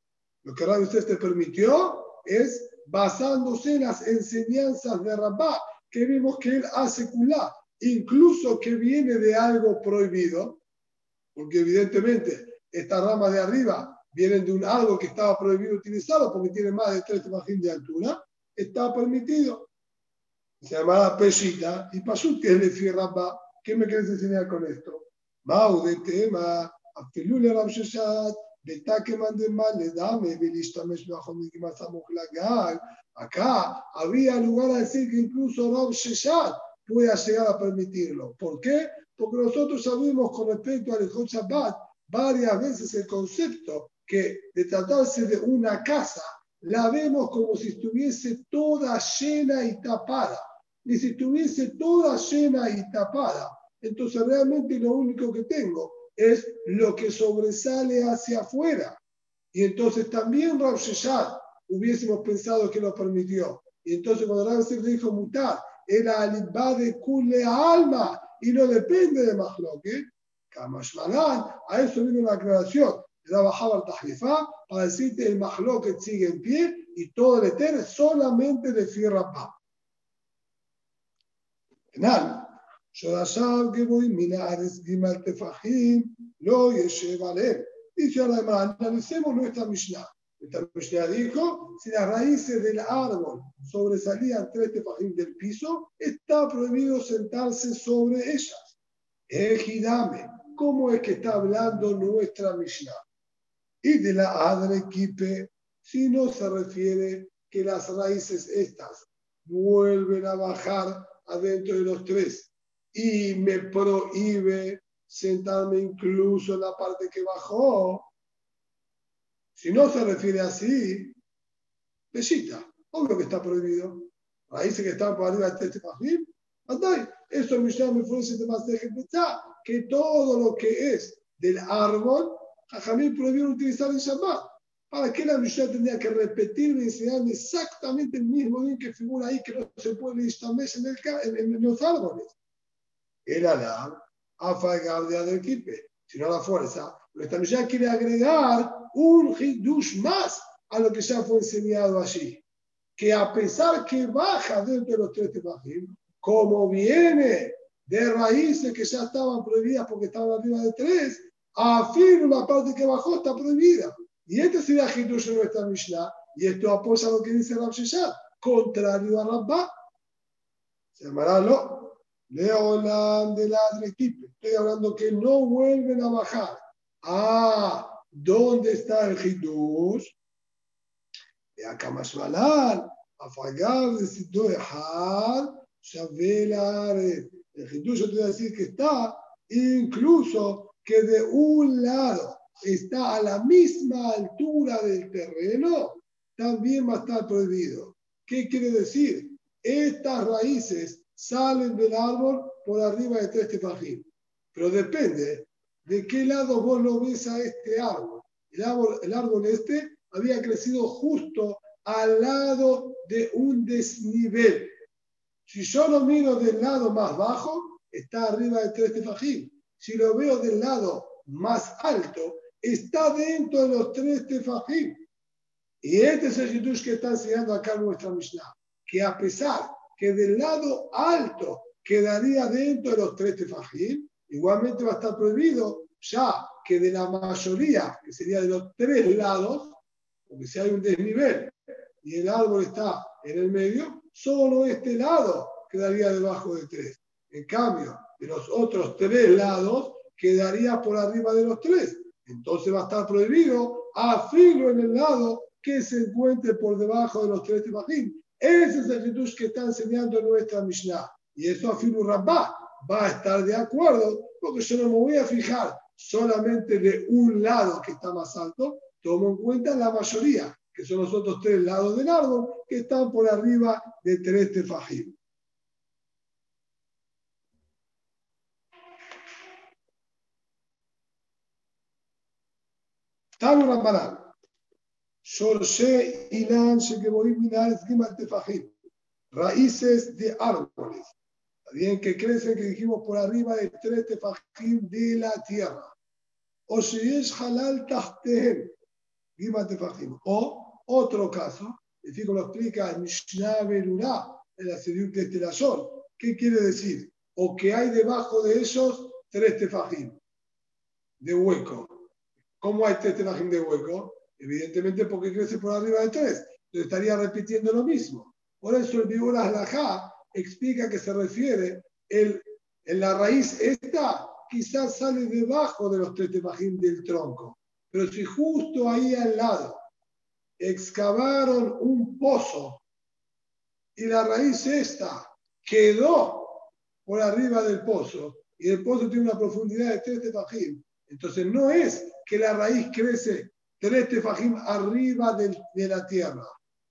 Lo que Radio usted te permitió es basándose en las enseñanzas de Rabá, que vimos que él hace culá, incluso que viene de algo prohibido, porque evidentemente estas ramas de arriba vienen de un algo que estaba prohibido utilizarlo porque tiene más de 3 tefajim de altura, está permitido. Se llama Peshita y Pasut, que es de. ¿Qué me quieres enseñar con esto? Mau de tema, Afilule Rab Sheshat, Betaque mande mal, le dame, Belishtamesh bajo mi Lagal. Acá había lugar a decir que incluso Rab Sheshat pueda llegar a permitirlo. ¿Por qué? Porque nosotros sabemos con respecto al Ejot Shabbat varias veces el concepto que de tratarse de una casa, la vemos como si estuviese toda llena y tapada. Y si estuviese toda llena y tapada, entonces realmente lo único que tengo es lo que sobresale hacia afuera. Y entonces también Rav hubiésemos pensado que lo permitió. Y entonces cuando Rav dijo mutar, era alibá de kule alma y no depende de Mahloket. Kamashmalan, a eso viene una aclaración. La bajaba al Tajifá para decirte el Mahloket sigue en pie y todo el Eter solamente de Firrapá. Final. שורשיו גבוהים מן הארץ ג' טפחים לא ישב עליהם. Dice ahora, analicemos nuestra Mishnah. Esta Mishnah dijo, si las raíces del árbol sobresalían tres tefajim del piso, está prohibido sentarse sobre ellas. Ejidame, ¿cómo es que está hablando nuestra Mishnah? Y de la Adrequipe, si no se refiere que las raíces estas vuelven a bajar adentro de los tres y me prohíbe sentarme incluso en la parte que bajó. Si no se refiere así, besita, obvio que está prohibido. Raíces que están por arriba de este fajim, eso Mishnah me ofrece de más de que todo lo que es del árbol, Jajamín prohibió utilizar en Shabbat. ¿Para qué la Mishnah tendría que repetir y enseñarme exactamente el mismo día que figura ahí que no se puede instalar en, en, en los árboles? el Adam a de Adelquipe, sino la fuerza. Nuestra Mishnah quiere agregar un hidush más a lo que ya fue enseñado allí. Que a pesar que baja dentro de los tres tefajim, como viene de raíces que ya estaban prohibidas porque estaban arriba de tres, afirma la parte que bajó está prohibida. Y este sería hidush en nuestra Mishnah, y esto apoya lo que dice Rab contrario a Rabba. Se llamará lo Leolam del equipo. Estoy hablando que no vuelven a bajar. Ah, ¿dónde está el Hidush? De malar, afagar de Sido Ejad, El Hidush yo te voy a decir que está incluso que de un lado está a la misma altura del terreno, también va a estar prohibido. ¿Qué quiere decir? Estas raíces salen del árbol por arriba de tres tefajim. Pero depende de qué lado vos lo ves a este árbol. El árbol, el árbol este había crecido justo al lado de un desnivel. Si yo lo miro del lado más bajo, está arriba de tres tefajim. Si lo veo del lado más alto, está dentro de los tres tefajim. Y este es el que está enseñando acá nuestra Mishnah, que a pesar que del lado alto quedaría dentro de los tres tefajim, igualmente va a estar prohibido, ya que de la mayoría, que sería de los tres lados, porque si hay un desnivel y el árbol está en el medio, solo este lado quedaría debajo de tres. En cambio, de los otros tres lados quedaría por arriba de los tres. Entonces va a estar prohibido a filo en el lado que se encuentre por debajo de los tres tefajim. Ese es el que está enseñando nuestra Mishnah. Y eso afirma Rabba. Va a estar de acuerdo, porque yo no me voy a fijar solamente de un lado que está más alto, tomo en cuenta la mayoría, que son los otros tres lados del árbol, que están por arriba de tres tefajim. Tanu Rambanán. Shorshé Ilan Shekeboim Minar Tefajim. Raíces de árboles. Bien que crecen, que dijimos por arriba de tres tefajim de la tierra. O Sheyesh Halal Tahtehem. Gimal Tefajim. O otro caso, el fico lo explica Mishnah Berurá, en la Sediuk de Telashon. ¿Qué quiere decir? O que hay debajo de ellos tres tefajim de hueco. ¿Cómo hay tres tefajim de hueco? Evidentemente porque crece por arriba de tres. Entonces estaría repitiendo lo mismo. Por eso el Bibura Alajá explica que se refiere el, en la raíz esta quizás sale debajo de los tres tefajim del tronco. Pero si justo ahí al lado excavaron un pozo y la raíz esta quedó por arriba del pozo y el pozo tiene una profundidad de tres tefajim, entonces no es que la raíz crece tres tefajim arriba de, de la tierra,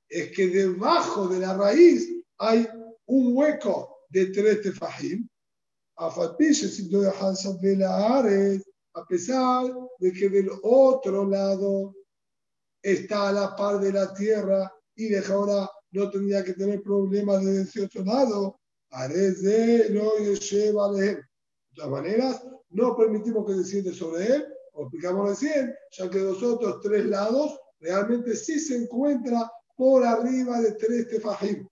es que debajo de la raíz hay un hueco de tres tefajim, a pesar de que del otro lado está a la par de la tierra y de ahora no tendría que tener problemas de ese otro lado. Parece no lleva de todas maneras, no permitimos que desciende sobre él, como explicamos recién, ya que los otros tres lados realmente sí se encuentra por arriba de tres tefajim.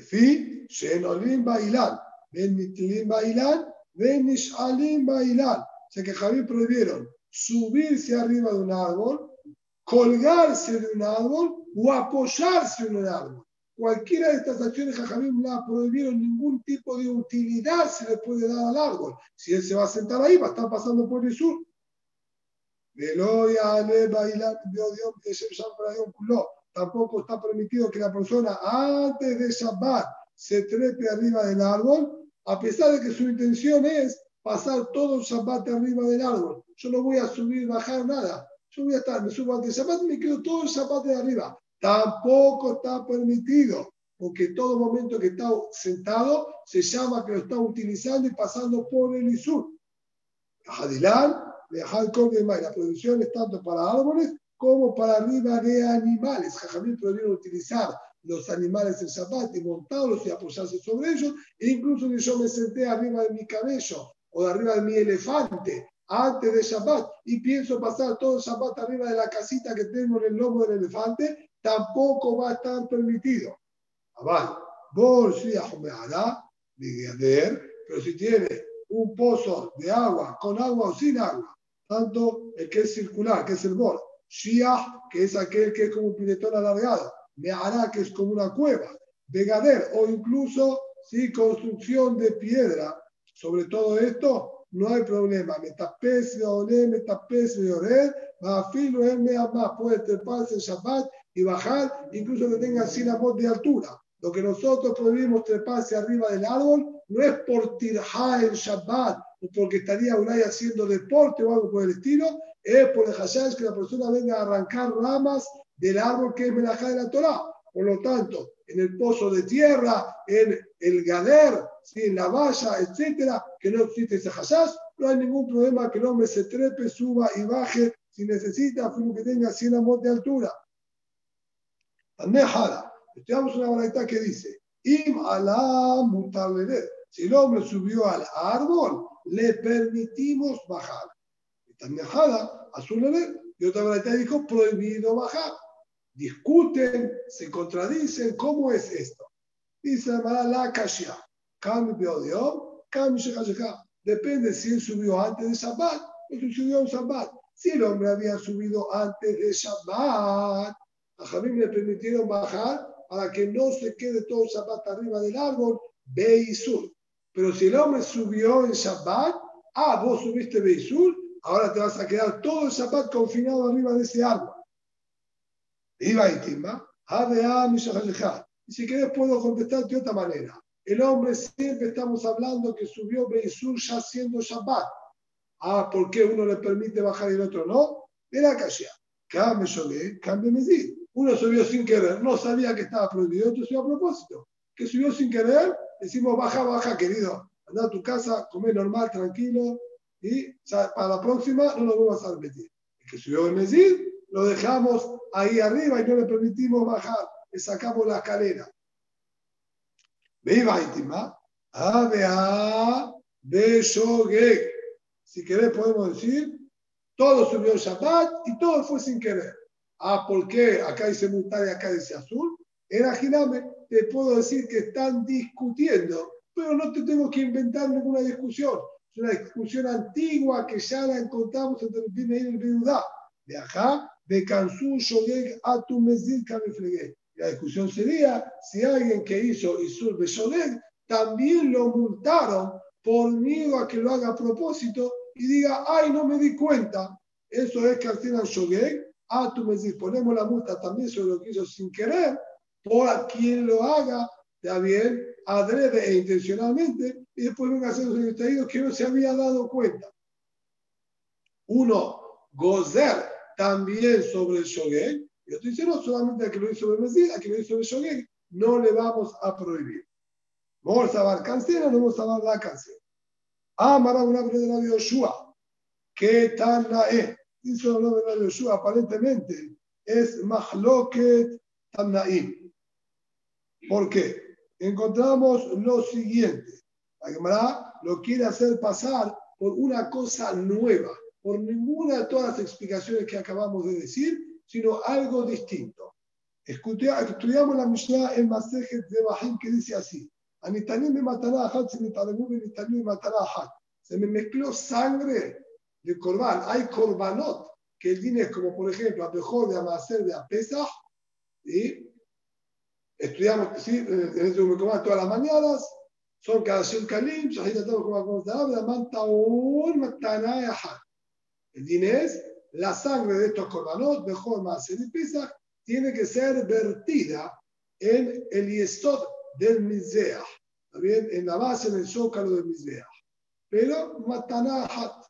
Fin, Shenolim Bailan, Ben Mitlim Bailan, Ben Nishalim Bailan. O sea que Javier prohibieron subirse arriba de un árbol, colgarse de un árbol o apoyarse en un árbol. Cualquiera de estas acciones Jajamim la prohibieron, ningún tipo de utilidad se le puede dar al árbol. Si él se va a sentar ahí, va a estar pasando por el sur. Tampoco está permitido que la persona antes de Shabbat se trepe arriba del árbol, a pesar de que su intención es pasar todo el Shabbat arriba del árbol. Yo no voy a subir, bajar nada. Yo voy a estar, me subo ante el Shabbat y me quedo todo el Shabbat de arriba. Tampoco está permitido, porque todo momento que está sentado se llama que lo está utilizando y pasando por el Isur. Hadilán, la producción es tanto para árboles como para arriba de animales. Jajamín prohibieron utilizar los animales en Shabbat y montarlos y apoyarse sobre ellos. E incluso si yo me senté arriba de mi cabello o de arriba de mi elefante antes de Shabbat y pienso pasar todo el Shabbat arriba de la casita que tengo en el lomo del elefante, tampoco va a estar permitido. Aval, pero si tiene un pozo de agua, con agua o sin agua, tanto el que es circular, que es el bol, Shia, que es aquel que es como un pinetón alargado, Mehará, que es como una cueva, Begader, o incluso si construcción de piedra, sobre todo esto, no hay problema. Metapes de Olé, metapes de Ored, filo él más puede treparse el Shabbat y bajar, incluso que tenga 100 voz de altura. Lo que nosotros prohibimos treparse arriba del árbol no es por tirja el Shabbat o porque estaría un haciendo deporte o algo por el estilo, es por el hashash que la persona venga a arrancar ramas del árbol que es melajá de la Torah. Por lo tanto, en el pozo de tierra, en el gader, en la valla, etcétera, que no existe ese hashash, no hay ningún problema que el hombre se trepe, suba y baje si necesita, que tenga 100 amos de altura. Estudiamos una baraita que dice, Im ala Si el hombre subió al árbol, le permitimos bajar. Tanejada, azul y otra baraita dijo, prohibido bajar discuten, se contradicen, ¿cómo es esto? Dice la Kashia, cambio de cambio Depende si él subió antes de Shabbat o si subió en Shabbat. Si el hombre había subido antes de Shabbat, a Jamín le permitieron bajar para que no se quede todo Shabbat arriba del árbol, Beisur. Pero si el hombre subió en Shabbat, ah, vos subiste Beisur, ahora te vas a quedar todo el Shabbat confinado arriba de ese árbol. Iba y Timba, y si querés puedo contestarte de otra manera. el hombre siempre estamos hablando que subió Beisur ya siendo Shabbat. Ah, ¿por qué uno le permite bajar y el otro no? Era Kashia. Cambio Shogeg, cambio Mezid. Uno subió sin querer, no sabía que estaba prohibido, otro subió a propósito. Que subió sin querer, decimos baja, baja, querido. Anda a tu casa, come normal, tranquilo, y para la próxima no lo vamos a repetir. El que subió el Mezid, lo dejamos ahí arriba y no le permitimos bajar, le sacamos la escalera. Viva Itima, Abea, Beshogeg. Si querés, podemos decir, todo subió Shabbat y todo fue sin querer. Ah, ¿por qué? Acá dice Mutar y acá dice Azul. Era Giname, te puedo decir que están discutiendo, pero no te tengo que inventar ninguna discusión. Es una discusión antigua que ya la encontramos entre el Pime y el Bedudá. De acá, de Kansu Shogeg Atu Mezil Kameflegeg. La discusión sería si alguien que hizo Isur Beshogeg también lo multaron por miedo a que lo haga a propósito y diga, ay, no me di cuenta. Eso es Kartina Shogeg Atu Mezil. Ponemos la multa también sobre lo que hizo sin querer por a quien lo haga, está bien, adrede e intencionalmente, y después venga a hacer los extraídos que no se había dado cuenta. Uno, gozer también sobre el shogeg, y otro dice, no, solamente a que lo hizo sobre Mesir, a que lo hizo sobre shogeg, no le vamos a prohibir. Vamos a dar cancela, no vamos a dar la cancela. Amara una de la Yoshua, que tan la es. Dice nombre de la Yoshua, aparentemente es Mahloket Tamnaim. ¿Por qué? Encontramos lo siguiente. La Gemara lo quiere hacer pasar por una cosa nueva, por ninguna de todas las explicaciones que acabamos de decir, sino algo distinto. Estudiamos la Mishnah en Masejet de Bahim que dice así: se me mezcló sangre de corbán. Hay corbanot que el es como, por ejemplo, a mejor de Amaser de Apesach, y estudiamos, sí, en este todas las mañanas, son cada Kalim. El din es la sangre de estos corbanot, mejor más de Pesach, tiene que ser vertida en el yesod del Mizeah, bien? en la base, en el zócalo del Mizeah. Pero Matana Hat,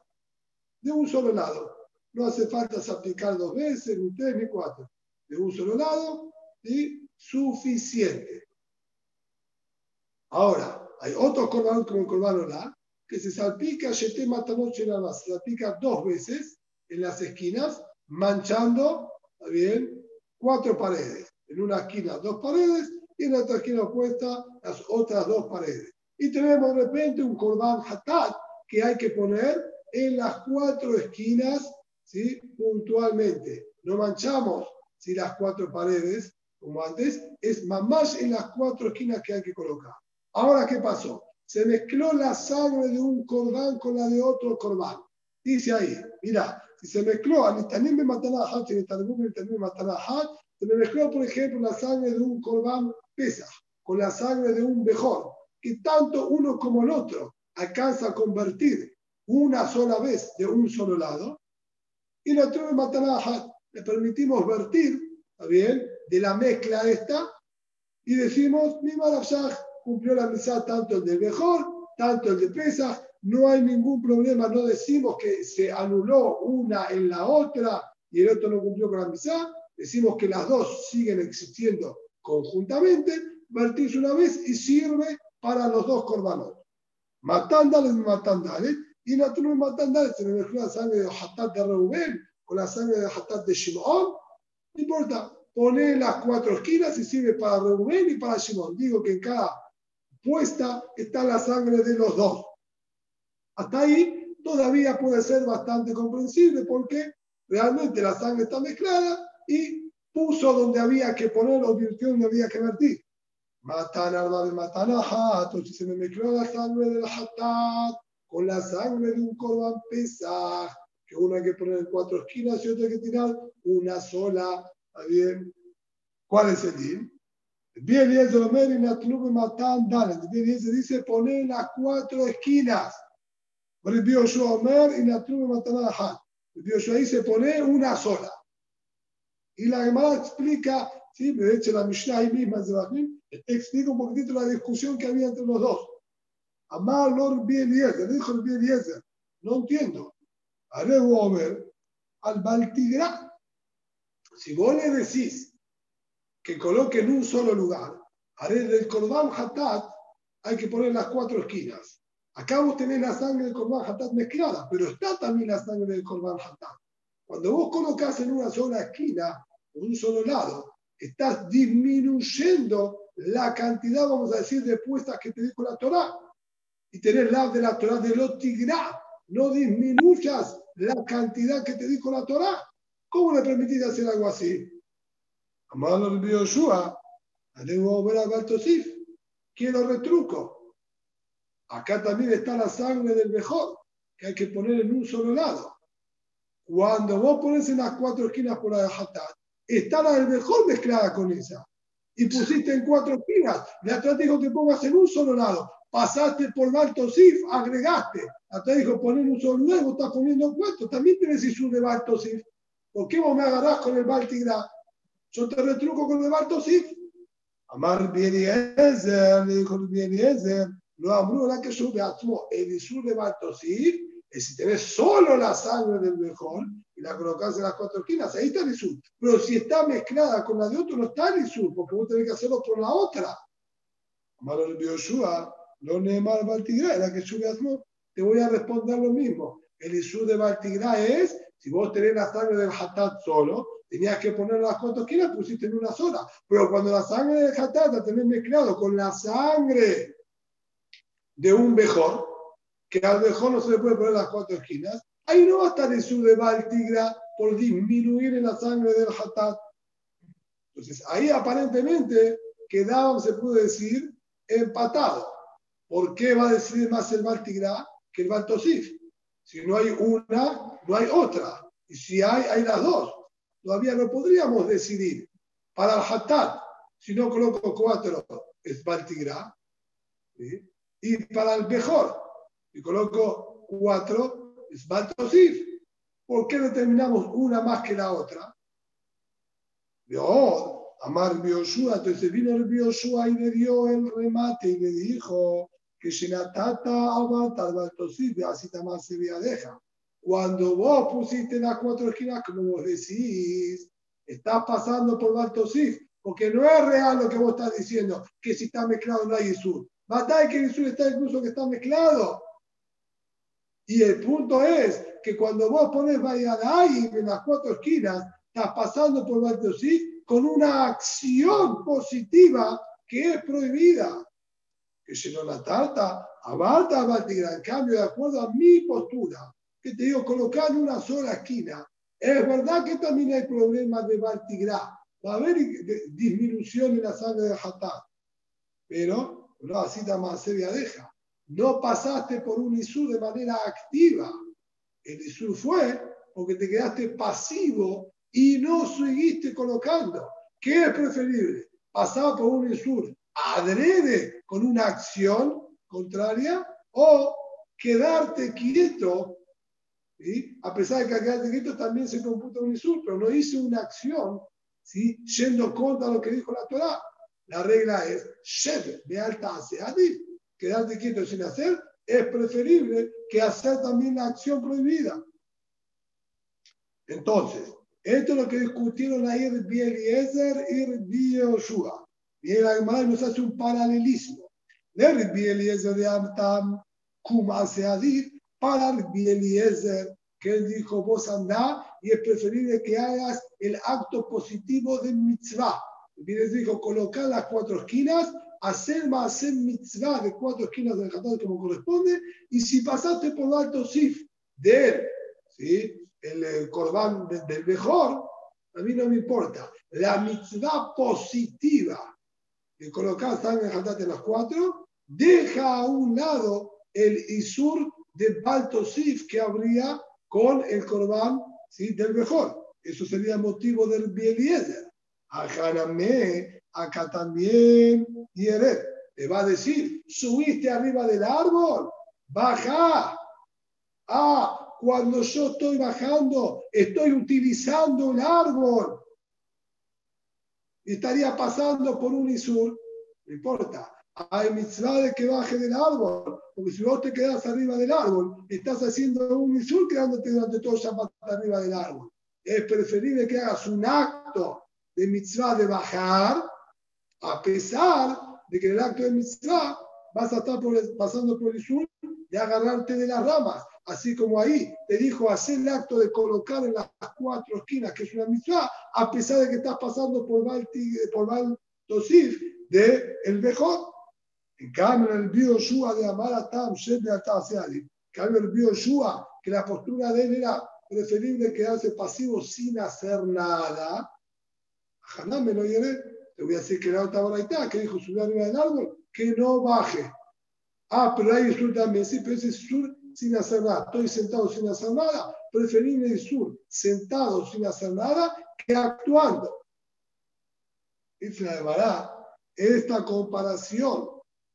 de un solo lado. No hace falta aplicar dos veces, ni tres, ni cuatro. De un solo lado y suficiente. Ahora, hay otros corbanos como el corbano que se salpica, Matanot se salpica dos veces en las esquinas, manchando, bien? Cuatro paredes. En una esquina dos paredes y en la otra esquina opuesta las otras dos paredes. Y tenemos de repente un corbán hatat que hay que poner en las cuatro esquinas, ¿sí? puntualmente. No manchamos si las cuatro paredes, como antes, es más en las cuatro esquinas que hay que colocar. Ahora, ¿qué pasó? Se mezcló la sangre de un corbán con la de otro corbán. Dice ahí, mira, si se mezcló, también me matan a Hat, también me matan a se me mezcló, por ejemplo, la sangre de un corbán pesa con la sangre de un mejor, que tanto uno como el otro alcanza a convertir una sola vez de un solo lado, y la Hat, le permitimos vertir, ¿está bien?, de la mezcla esta, y decimos, mi Marafshah cumplió la misa tanto el del mejor, tanto el de Pesach, no hay ningún problema, no decimos que se anuló una en la otra y el otro no cumplió con la misa, decimos que las dos siguen existiendo conjuntamente, vertís una vez y sirve para los dos corbanos. Matandales, matandales, y tuve matandales, se me mezcló la sangre de Hatat de Reuben con la sangre de Hatat de Shimon, no importa, pone las cuatro esquinas y sirve para Reuben y para Shimon. Digo que en cada puesta está la sangre de los dos. Hasta ahí todavía puede ser bastante comprensible porque realmente la sangre está mezclada y puso donde había que poner o virtió donde había que vertir. Matan arma de matanahat, si se me mezcló la sangre del hatat con la sangre de un corban pesaj, que uno hay que poner en cuatro esquinas y otro hay que tirar una sola. ¿Está bien? ¿Cuál es el din? Bien, y Omer y Natnub Matan Dalet. Bien, y dice poner las cuatro esquinas. Yoshua Omer y Natnub Matan Dalet. El Yoshua dice poner una sola. Y la Gemara explica ¿sí? de hecho la Mishnah ahí misma explica un poquitito la discusión que había entre los dos. Amar Lord Bieliezer, dijo el Bieliezer, no entiendo. Haré ver al Baltigra. Si vos le decís que coloque en un solo lugar, haré del Korban Hatat, hay que poner las cuatro esquinas. Acá vos tenés la sangre del Korban Hatat mezclada, pero está también la sangre del Korban Hatat. Cuando vos colocás en una sola esquina, en un solo lado, estás disminuyendo la cantidad, vamos a decir, de puestas que te dijo la Torah. Y tenés la de la Torah de Lotigra. No disminuyas la cantidad que te dijo la Torah. ¿Cómo le permitís hacer algo así? Amado el Bioshua, volver a Baltosif. Quiero retruco. Acá también está la sangre del mejor, que hay que poner en un solo lado. Cuando vos pones en las cuatro esquinas por la Hatat, está la del mejor mezclada con esa. Y pusiste en cuatro esquinas. La Torah dijo que pongas en un solo lado. Pasaste por Baltosif, agregaste. La Torah dijo poner un solo luego, estás poniendo cuatro. También tenés Isur de Baltosif. ¿Por qué vos me agarrás con el Baltigra? Yo te retruco con el Baltosif. Amar Ezer, le dijo Ezer, lo abrió la que sube a el Isur de Baltosif es si tenés solo la sangre del mejor y la colocas en las cuatro esquinas, ahí está el isur. Pero si está mezclada con la de otro, no está el isur, porque vos tenés que hacerlo por la otra. Malo el Bioshua, no Neemar Baltigra, la que sube a te voy a responder lo mismo. El isur de Baltigra es, si vos tenés la sangre del Hatat solo, tenías que poner las cuatro esquinas, pusiste en una sola. Pero cuando la sangre del Hatat la tenés mezclado con la sangre de un mejor, que al mejor no se le puede poner las cuatro esquinas, ahí no va a estar el sur de Baltigra por disminuir en la sangre del Hatat. Entonces, ahí aparentemente quedaba, se puede decir, empatado. ¿Por qué va a decidir más el Baltigra que el Baltosif? Si no hay una, no hay otra. Y si hay, hay las dos. Todavía no podríamos decidir. Para el Hatat, si no coloco cuatro, es Baltigra. Y para el mejor, y coloco cuatro, es Baltosif. ¿Por qué determinamos una más que la otra? Yo, Amar Bioshua, entonces vino el Bioshua y le dio el remate y le dijo que Shinatata Abatal Baltosif, así también se deja. Cuando vos pusiste las cuatro esquinas, como vos decís, estás pasando por Baltosif, porque no es real lo que vos estás diciendo, que si está mezclado no hay sur. Batalla que el sur está incluso que está mezclado. Y el punto es que cuando vos pones ahí en las cuatro esquinas, estás pasando por Baltosí con una acción positiva que es prohibida. Que no la trata, abarta Baltigra. En cambio, de acuerdo a mi postura, que te digo, colocar en una sola esquina, es verdad que también hay problemas de Baltigra. Va a haber disminución en la sangre de Hatat. Pero, no, así más seria deja no pasaste por un ISU de manera activa. El ISU fue porque te quedaste pasivo y no seguiste colocando. ¿Qué es preferible? ¿Pasar por un ISU adrede con una acción contraria o quedarte quieto? A pesar de que quedarte quieto también se computa un pero no hice una acción ¿sí? yendo contra lo que dijo la Torah. La regla es, Shev, de alta quedarte quieto sin hacer, es preferible que hacer también la acción prohibida. Entonces, esto es lo que discutieron ahí Rabbi Eliezer y Rabbi Yoshua. Y el Agmará nos hace un paralelismo. De Rabbi de Amtam, Kuma Seadir, para Eliezer, que él dijo, vos andá y es preferible que hagas el acto positivo de mitzvah. Les dijo, colocar las cuatro esquinas hacer hacer mitzvah de cuatro esquinas del Hatat como corresponde, y si pasaste por el alto sif de él, ¿sí? el, corbán del mejor, a mí no me importa. La mitzvah positiva de colocar sangre Hatat en las cuatro, deja a un lado el isur de Balto Sif que habría con el corbán ¿sí? del mejor. Eso sería motivo del Bieliezer. Ajanamé acá también Yeret. Le va a decir, subiste arriba del árbol, baja. Ah, cuando yo estoy bajando, estoy utilizando el árbol. estaría pasando por un Isur, no importa. Hay mitzvah de que baje del árbol, porque si vos te quedás arriba del árbol, estás haciendo un Isur quedándote durante todo el Shabbat arriba del árbol. Es preferible que hagas un acto de mitzvah de bajar, a pesar de que en el acto de mitzvah vas a estar pasando por el Isur de agarrarte de las ramas. Así como ahí te dijo hacer el acto de colocar en las cuatro esquinas, que es una mitzvah, a pesar de que estás pasando por Val, por Val Tosif de el mejor. En cambio, el Bioshua de Amar Atam, de Ataseadi, en cambio, el Bioshua, que la postura de él era preferible quedarse pasivo sin hacer nada. Jamás me lo diré. Te voy a decir que la otra está, que dijo subir arriba del árbol, que no baje. Ah, pero hay sur también, sí, pero ese sur sin hacer nada. Estoy sentado sin hacer nada. Preferible el sur sentado sin hacer nada que actuando. Dice la de esta comparación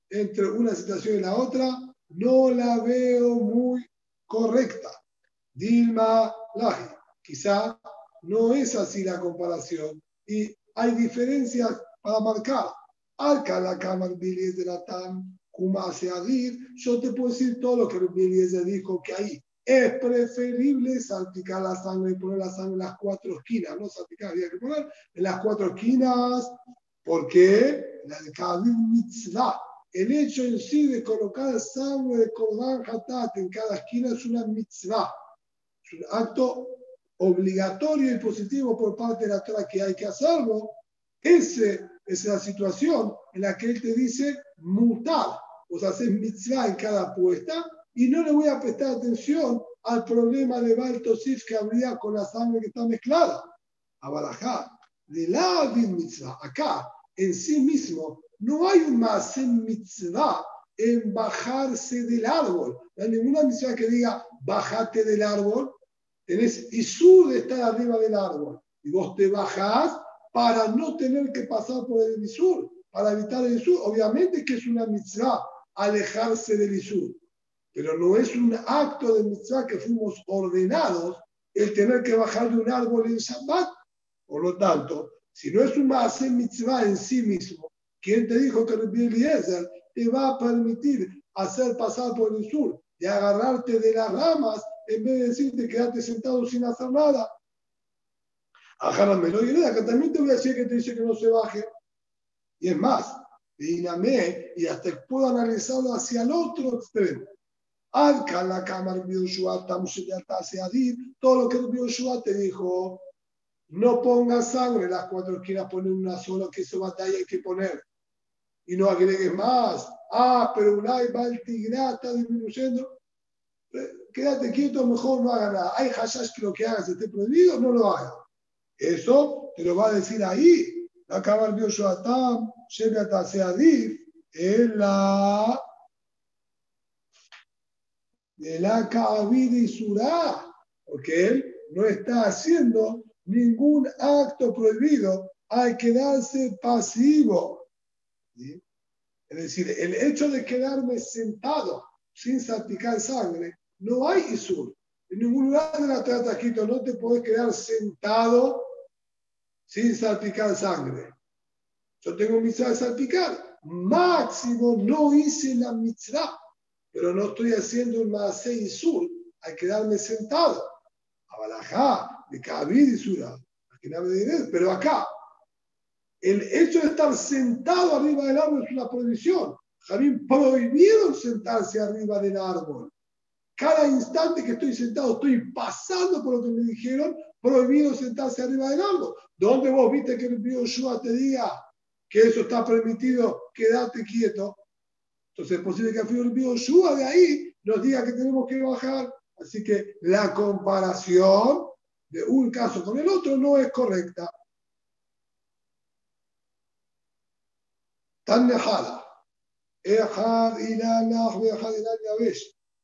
entre una situación y la otra no la veo muy correcta. Dilma Laji, quizá no es así la comparación y hay diferencias para marcar. Alca la cámara de la TAM yo te puedo decir todo lo que Eliezer dijo, que ahí es preferible salpicar la sangre y poner la sangre en las cuatro esquinas, no salpicar, había que poner en las cuatro esquinas, porque mitzvah. El hecho en sí de colocar sangre de Korban Hatat en cada esquina es una mitzvah, es un acto obligatorio y positivo por parte de la Torah que hay que hacerlo. Ese es la situación en la que él te dice mutar, vos haces mitzvah en cada puesta y no le voy a prestar atención al problema de Baltosif que habría con la sangre que está mezclada. A Barajá, de la mitzvah, acá, en sí mismo, no hay un más en mitzvah en bajarse del árbol. No hay ninguna mitzvah que diga, bájate del árbol. Tenés isur de estar arriba del árbol. Y vos te bajás para no tener que pasar por el isur, para evitar el isur. Obviamente que es una mitzvah alejarse del Isur. Pero no es un acto de mitzvah que fuimos ordenados el tener que bajar de un árbol en Shabbat. Por lo tanto, si no es un Maaseh mitzvah en sí mismo, ¿quién te dijo que el Eliezer te va a permitir hacer pasar por el sur y agarrarte de las ramas en vez de decirte quedarte sentado sin hacer nada? Ajárame, y acá también te voy a decir que te dice que no se baje. Y es más, y hasta puedo analizarlo hacia el otro extremo. Alca la cámara Bioshua, todo lo que Bioshua te dijo, no pongas sangre las cuatro esquinas, poner una sola, que eso batalla hay que poner. Y no agregues más. Ah, pero va el está disminuyendo. Quédate quieto, mejor no haga nada. Hay hashash que lo que hagas esté prohibido, no lo haga. Eso te lo va a decir ahí. La cámara Bioshua Tam, Shebeat en la de la y Surá, porque él no está haciendo ningún acto prohibido, hay que darse pasivo. Es decir, el hecho de quedarme sentado sin salpicar sangre, no hay Isur. En ningún lugar de la trata escrito no te puedes quedar sentado sin salpicar sangre. Yo tengo mitzvah de salpicar. Máximo no hice la mitzvah, pero no estoy haciendo un y sur. Hay que darme sentado. Abalajá, de cabid y sura. Pero acá, el hecho de estar sentado arriba del árbol es una prohibición. Javín prohibieron sentarse arriba del árbol. Cada instante que estoy sentado, estoy pasando por lo que me dijeron, prohibido sentarse arriba del árbol. ¿Dónde vos viste que el Shua te diga que eso está permitido, quédate quieto. Entonces es posible que el Bioshua de ahí nos diga que tenemos que bajar. Así que la comparación de un caso con el otro no es correcta. Tan dejada.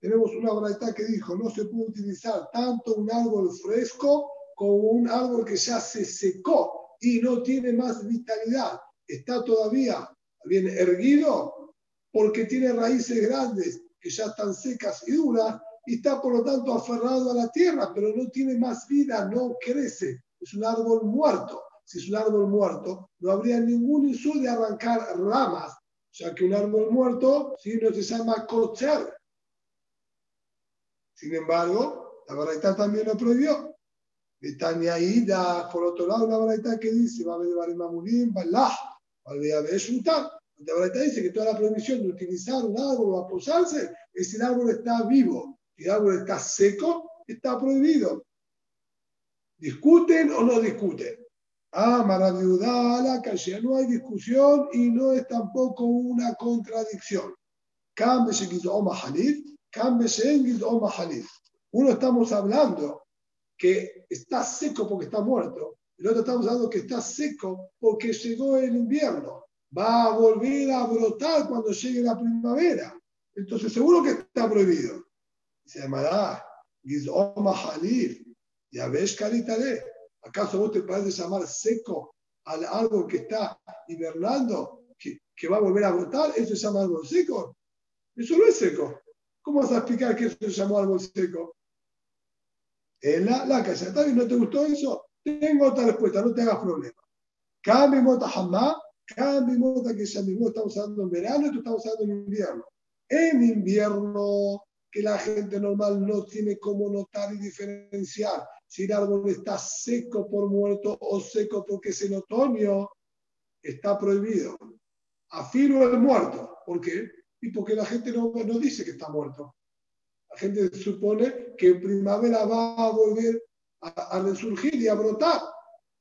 Tenemos una braita que dijo, no se puede utilizar tanto un árbol fresco como un árbol que ya se secó y no tiene más vitalidad está todavía bien erguido porque tiene raíces grandes que ya están secas y duras y está por lo tanto aferrado a la tierra, pero no tiene más vida, no crece, es un árbol muerto. Si es un árbol muerto, no habría ningún uso de arrancar ramas, ya que un árbol muerto, si no se llama cocher. Sin embargo, la verdad también lo prohibió. Betania Ida, por otro lado, una verdad que dice, va a haber Barimamulim, Balah, va a haber Shuntan. La verdad dice que toda la prohibición de utilizar un árbol o aposarse es si el árbol está vivo. Si el árbol está seco, está prohibido. ¿Discuten o no discuten? Ah, maravillosa la calle. No hay discusión y no es tampoco una contradicción. Uno estamos hablando que está seco porque está muerto. El otro estamos hablando que está seco porque llegó el invierno. Va a volver a brotar cuando llegue la primavera. Entonces seguro que está prohibido. Se llamará Gizoma Halif. Ya ves, Caritale. ¿Acaso vos te parece llamar seco al árbol que está hibernando, que, que, va a volver a brotar? ¿Eso se llama árbol seco? Eso no es seco. ¿Cómo vas a explicar que eso se llamó árbol seco? En la, la casa. ¿Está bien? ¿No te gustó eso? Tengo otra respuesta, no te hagas problema. Cambio mota jamás, cambio mota que ya mismo estamos hablando en verano tú estamos hablando en invierno. En invierno, que la gente normal no tiene cómo notar y diferenciar si el árbol está seco por muerto o seco porque es en otoño, está prohibido. Afirmo el muerto. ¿Por qué? Y porque la gente no, no dice que está muerto. La gente supone que en primavera va a volver a, a resurgir y a brotar.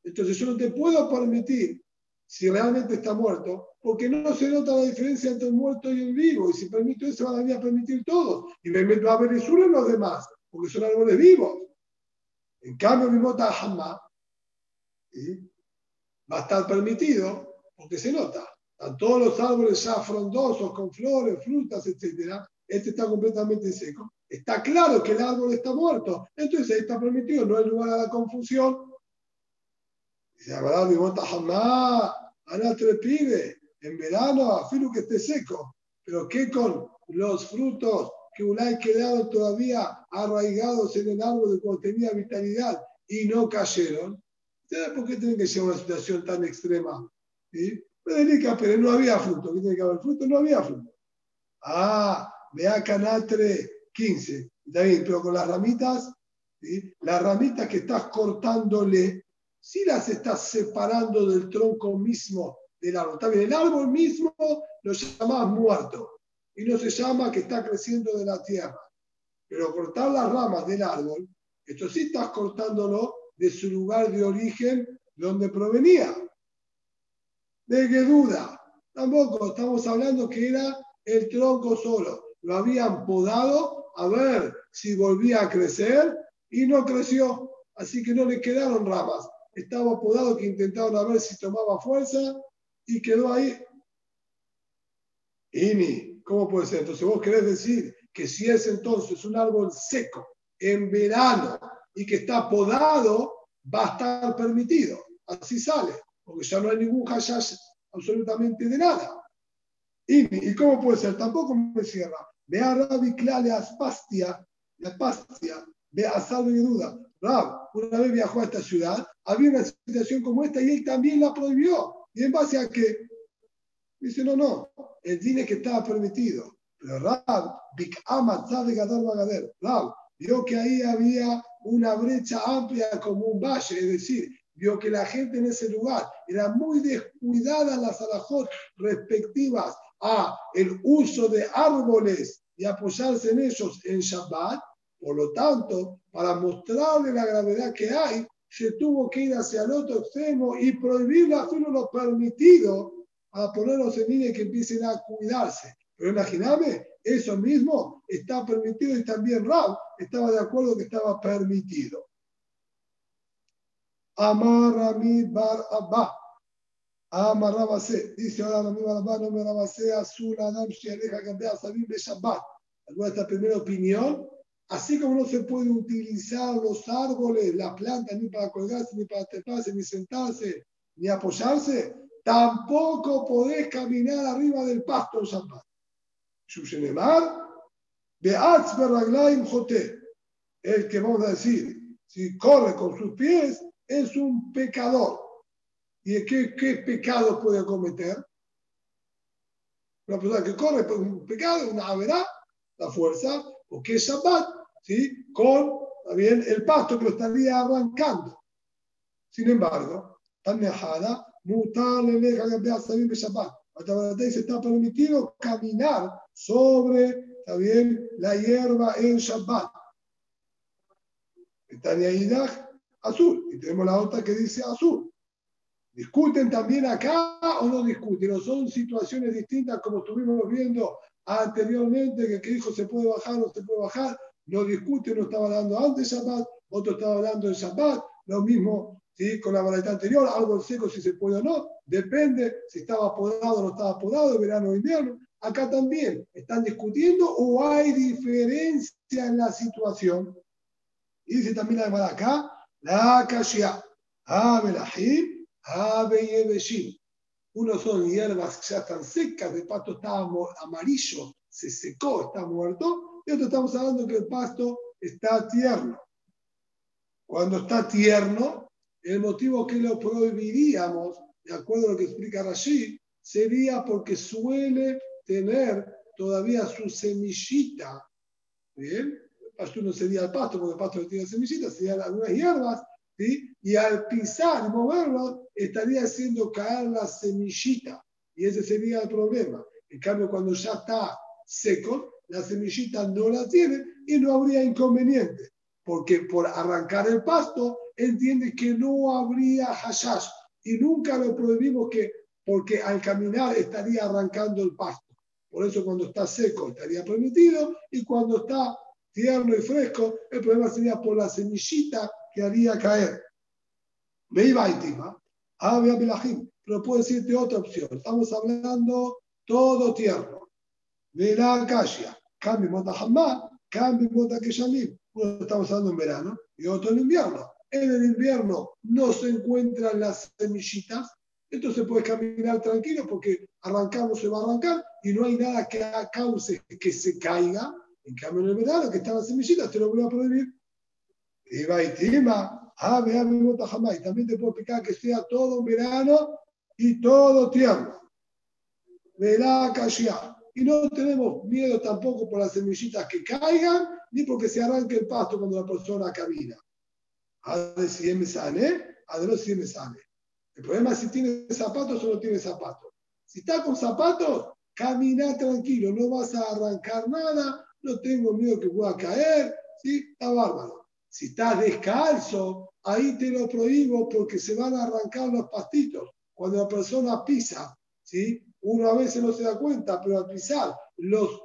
Entonces yo no te puedo permitir, si realmente está muerto, porque no se nota la diferencia entre el muerto y el vivo. Y si permito eso, van a permitir todo. Y me meto a ver en los demás, porque son árboles vivos. En cambio, mi mota jamás va a estar permitido porque se nota. Están todos los árboles ya frondosos, con flores, frutas, etc. Este está completamente seco. Está claro que el árbol está muerto. Entonces ahí está permitido, no hay lugar a la confusión. Dice, verdad, mi mota jamás, Ana pide en verano, afirmo que esté seco. Pero ¿qué con los frutos que Ulay quedaron todavía arraigados en el árbol de cuando tenía vitalidad y no cayeron, ¿por qué tienen que ser una situación tan extrema? ¿Sí? Pero no había fruto. ¿Qué tiene que haber fruto? No había fruto. Ah, vea Canatre 15. Está bien, pero con las ramitas, ¿sí? las ramitas que estás cortándole, si las estás separando del tronco mismo del árbol. Está bien, el árbol mismo lo llamás muerto y no se llama que está creciendo de la tierra. Pero cortar las ramas del árbol, esto sí estás cortándolo de su lugar de origen, donde provenía. ¿De qué duda? Tampoco estamos hablando que era el tronco solo. Lo habían podado a ver si volvía a crecer y no creció. Así que no le quedaron ramas. Estaba podado que intentaron a ver si tomaba fuerza y quedó ahí. Ini, ¿Cómo puede ser? Entonces vos querés decir que si es entonces un árbol seco en verano y que está podado, va a estar permitido. Así sale, porque ya no hay ningún hashash absolutamente de nada. ¿Y, cómo puede ser? Tampoco me cierra. Ve a Rabbi Klale Aspastia, la Pastia, ve a Salve de Duda. Rab, una vez viajó a esta ciudad, había una situación como esta y él también la prohibió. ¿Y en base a qué? Dice, no, no, el dine que estaba permitido. Pero Rab, de Gadar Rab, vio que ahí había una brecha amplia como un valle, es decir, vio que la gente en ese lugar era muy descuidada las alajot respectivas a el uso de árboles y apoyarse en ellos en Shabbat. Por lo tanto, para mostrarle la gravedad que hay, se tuvo que ir hacia el otro extremo y prohibir lo permitido a ponerlos en línea y que empiecen a cuidarse. Pero imagíname, eso mismo está permitido y también Rab estaba de acuerdo que estaba permitido. Amar Rami Bar Abba. Amar Rabase. Dice ahora Rami Bar Abba, no me Rabase, Azul Adam Shereja Gabea Sabim de Shabbat. Alguna esta primera opinión. Así como no se puede utilizar los árboles, las plantas, ni para colgarse, ni para treparse, ni sentarse, ni apoyarse, tampoco podés caminar arriba del pasto en Shabbat. El que vamos a decir, si corre con sus pies, es un pecador. ¿Y qué, qué pecado puede cometer? Una persona que corre por un pecado, una haberá, la fuerza, porque es Shabbat, ¿sí? con también el pasto que lo estaría arrancando. Sin embargo, Tanejada, mutar Shabbat. está permitido caminar sobre también la hierba en Shabbat. Tania Idach, azul. Y tenemos la otra que dice azul. ¿Discuten también acá o no discuten? ¿O son situaciones distintas como estuvimos viendo anteriormente, que, que dijo se puede bajar o se puede bajar? No discute, uno estaba hablando antes Shabbat, otro estaba hablando en Shabbat, lo mismo ¿sí? con la variedad anterior, algo seco si se puede o no, depende si estaba podado o no estaba podado, verano o invierno. Acá también, ¿están discutiendo o hay diferencia en la situación? Y dice también la acá, la kashia, abelahim, abeyebeshim. Unos son hierbas que ya están secas, el pasto estaba amarillo, se secó, está muerto, y otro estamos hablando que el pasto está tierno. Cuando está tierno, el motivo que lo prohibiríamos, de acuerdo a lo que explica Rashid, sería porque suele tener todavía su semillita. ¿Bien? pasto no sería el pasto, porque el pasto no tiene semillitas, serían algunas hierbas, ¿sí? y al pisar y moverlo, estaría haciendo caer la semillita, y ese sería el problema. En cambio, cuando ya está seco, la semillita no la tiene y no habría inconveniente, porque por arrancar el pasto entiende que no habría hashash, y nunca lo prohibimos que, porque al caminar estaría arrancando el pasto. Por eso cuando está seco estaría permitido y cuando está tierno y fresco, el problema sería por la semillita que haría caer. Me iba a había pero puedo decirte otra opción. Estamos hablando todo tierno. De la calle, cambio mota jamás, cambio mota que Uno estamos hablando en verano y otro en invierno. En el invierno no se encuentran las semillitas, entonces puedes caminar tranquilo porque arrancamos, se va a arrancar y no hay nada que cause que se caiga en cambio, en el verano, que están las semillitas, te lo voy a prohibir. Y va y tima, ave, ave, bota jamás. Y también te puedo explicar que sea todo verano y todo tierno. Verá callá. Y no tenemos miedo tampoco por las semillitas que caigan, ni porque se arranque el pasto cuando la persona camina. A ver si me sane, a ver si me sane. El problema es si tiene zapatos o no tiene zapatos. Si está con zapatos, camina tranquilo, no vas a arrancar nada, no tengo miedo que pueda caer, ¿sí? Está bárbaro. Si estás descalzo, ahí te lo prohíbo porque se van a arrancar los pastitos. Cuando la persona pisa, ¿sí? Uno a veces no se da cuenta, pero al pisar los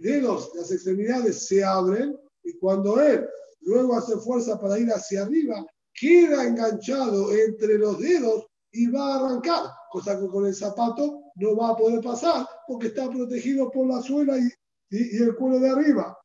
dedos, las extremidades se abren y cuando él luego hace fuerza para ir hacia arriba, queda enganchado entre los dedos y va a arrancar, cosa que con el zapato no va a poder pasar porque está protegido por la suela y y el culo de arriba.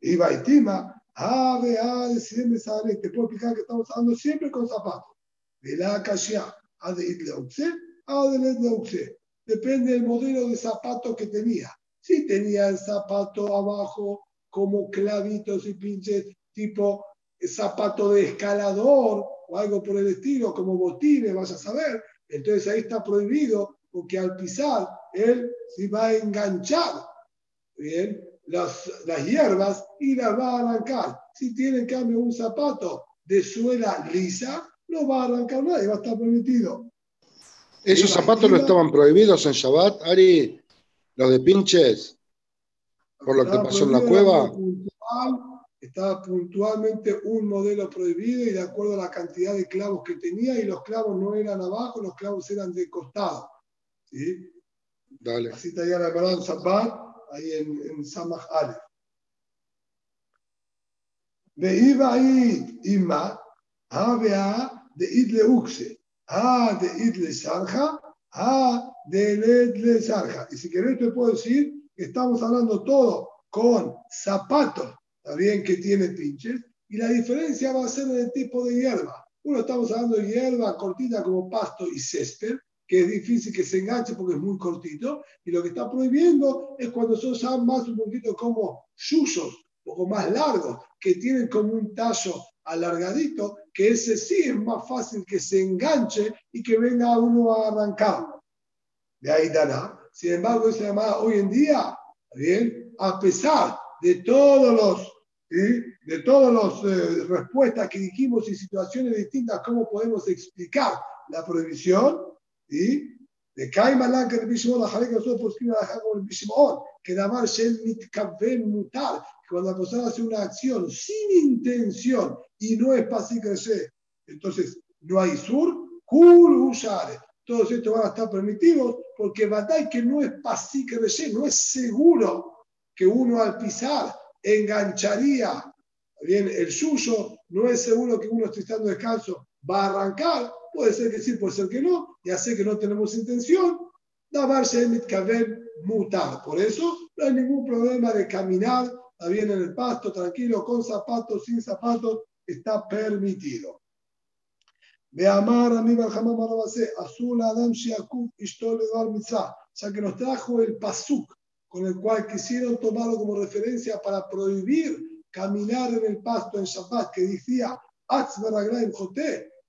Y Baitima, ave, ave, siempre sale, te puedo explicar que estamos hablando siempre con zapatos. De la cachia, a de Itleuxe, a de Depende del modelo de zapato que tenía. Si tenía el zapato abajo como clavitos y pinches, tipo zapato de escalador o algo por el estilo, como botines, vas a saber. Entonces ahí está prohibido porque al pisar él se va a enganchar bien, las, las hierbas y las va a arrancar. Si tiene en cambio un zapato de suela lisa, no va a arrancar nada y va a estar permitido. ¿Esos zapatos no estaban prohibidos en Shabbat, Ari? ¿Los de pinches? ¿Por lo que pasó en la cueva? Estaba puntualmente un modelo prohibido y de acuerdo a la cantidad de clavos que tenía y los clavos no eran abajo, los clavos eran de costado. ¿sí? Dale. Así tenía la verdad en ahí en, en Samach Aleph. iba ahí Ima, vea de Idle Uxe, A de Idle Sarja, A de Idle Sarja. Y si querés te puedo decir que estamos hablando todo con zapatos, bien que tiene pinches, y la diferencia va a ser en el tipo de hierba. Uno estamos hablando de hierba cortita como pasto y césped, que es difícil que se enganche porque es muy cortito, y lo que está prohibiendo es cuando son más un poquito como yuyos, un poco más largos, que tienen como un tallo alargadito, que ese sí es más fácil que se enganche y que venga uno a arrancarlo. De ahí dará. Sin embargo, esa llamada hoy en día, bien, a pesar de todos los de todas las eh, respuestas que dijimos y situaciones distintas, cómo podemos explicar la prohibición, ¿sí? de Kaimalan que el Bishimon, la que nosotros poscribimos la como el Bishimon, que Damar Shel Mitkaven Mutar, cuando la persona hace una acción sin intención y no es crecer, entonces no hay sur, Kul. Todos estos van a estar permitidos porque Batay que no es crecer, no es seguro que uno al pisar engancharía bien el suyo, no es seguro que uno esté estando descalzo va a arrancar, puede ser que sí, puede ser que no, ya sé que no tenemos intención, mutar. Por eso no hay ningún problema de caminar, bien en el pasto, tranquilo, con zapatos, sin zapatos, está permitido. De amar a mi azul adam shiakuf ishtol mitzah, ya que nos trajo el pasuk, con el cual quisieron tomarlo como referencia para prohibir caminar en el pasto en Shabbat, que decía,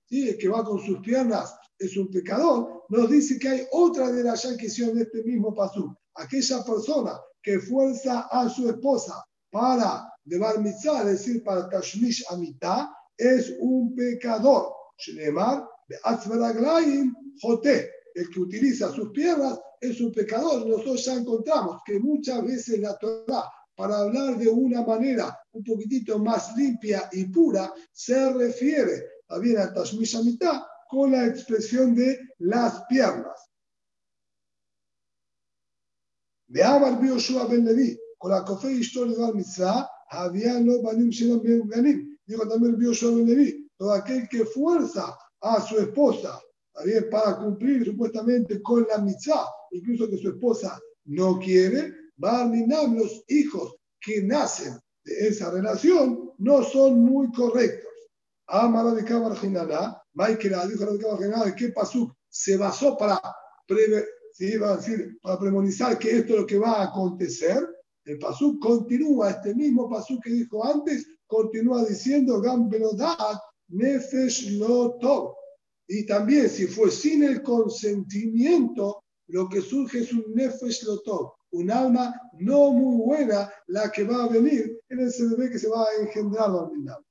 ¿sí? el que va con sus piernas es un pecador, nos dice que hay otra de las que hicieron de este mismo pasú. Aquella persona que fuerza a su esposa para llevar mitzvah, es decir, para tashmish mitad, es un pecador. Joté, el que utiliza sus piernas es un pecador. Nosotros ya encontramos que muchas veces la Torah, para hablar de una manera un poquitito más limpia y pura, se refiere también a Tashmish mitad con la expresión de las piernas. De Amar Bioshua Ben Levi, con la Kofe Ishtor de Mitzvah, había no Banim Ben Ganim. Dijo también Bioshua Ben Levi, todo aquel que fuerza a su esposa para cumplir supuestamente con la mitzvah, incluso que su esposa no quiere, Barminam, los hijos que nacen de esa relación, no son muy correctos. Amara de Kabarjinala, Michael dijo de Kabarjinala, ¿de qué pasó? Se basó para, iba a decir, para premonizar que esto es lo que va a acontecer. El pasú continúa, este mismo pasú que dijo antes, continúa diciendo, Gambelodat, Nefesh Lotov. Y también, si fue sin el consentimiento, lo que surge es un Nefesh Lotov, un alma no muy buena, la que va a venir en ese bebé que se va a engendrar al final.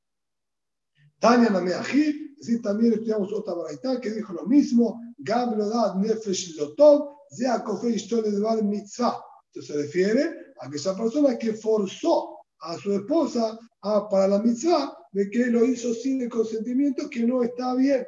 Tania Nameají, así también estudiamos otra baraita que dijo lo mismo, Gablodat Nefesh Lotov, Zeakofe Historia de Bar Mitzvah. Esto se refiere a aquella persona que forzó a su esposa a, para la mitzvah de que lo hizo sin el consentimiento, que no está bien.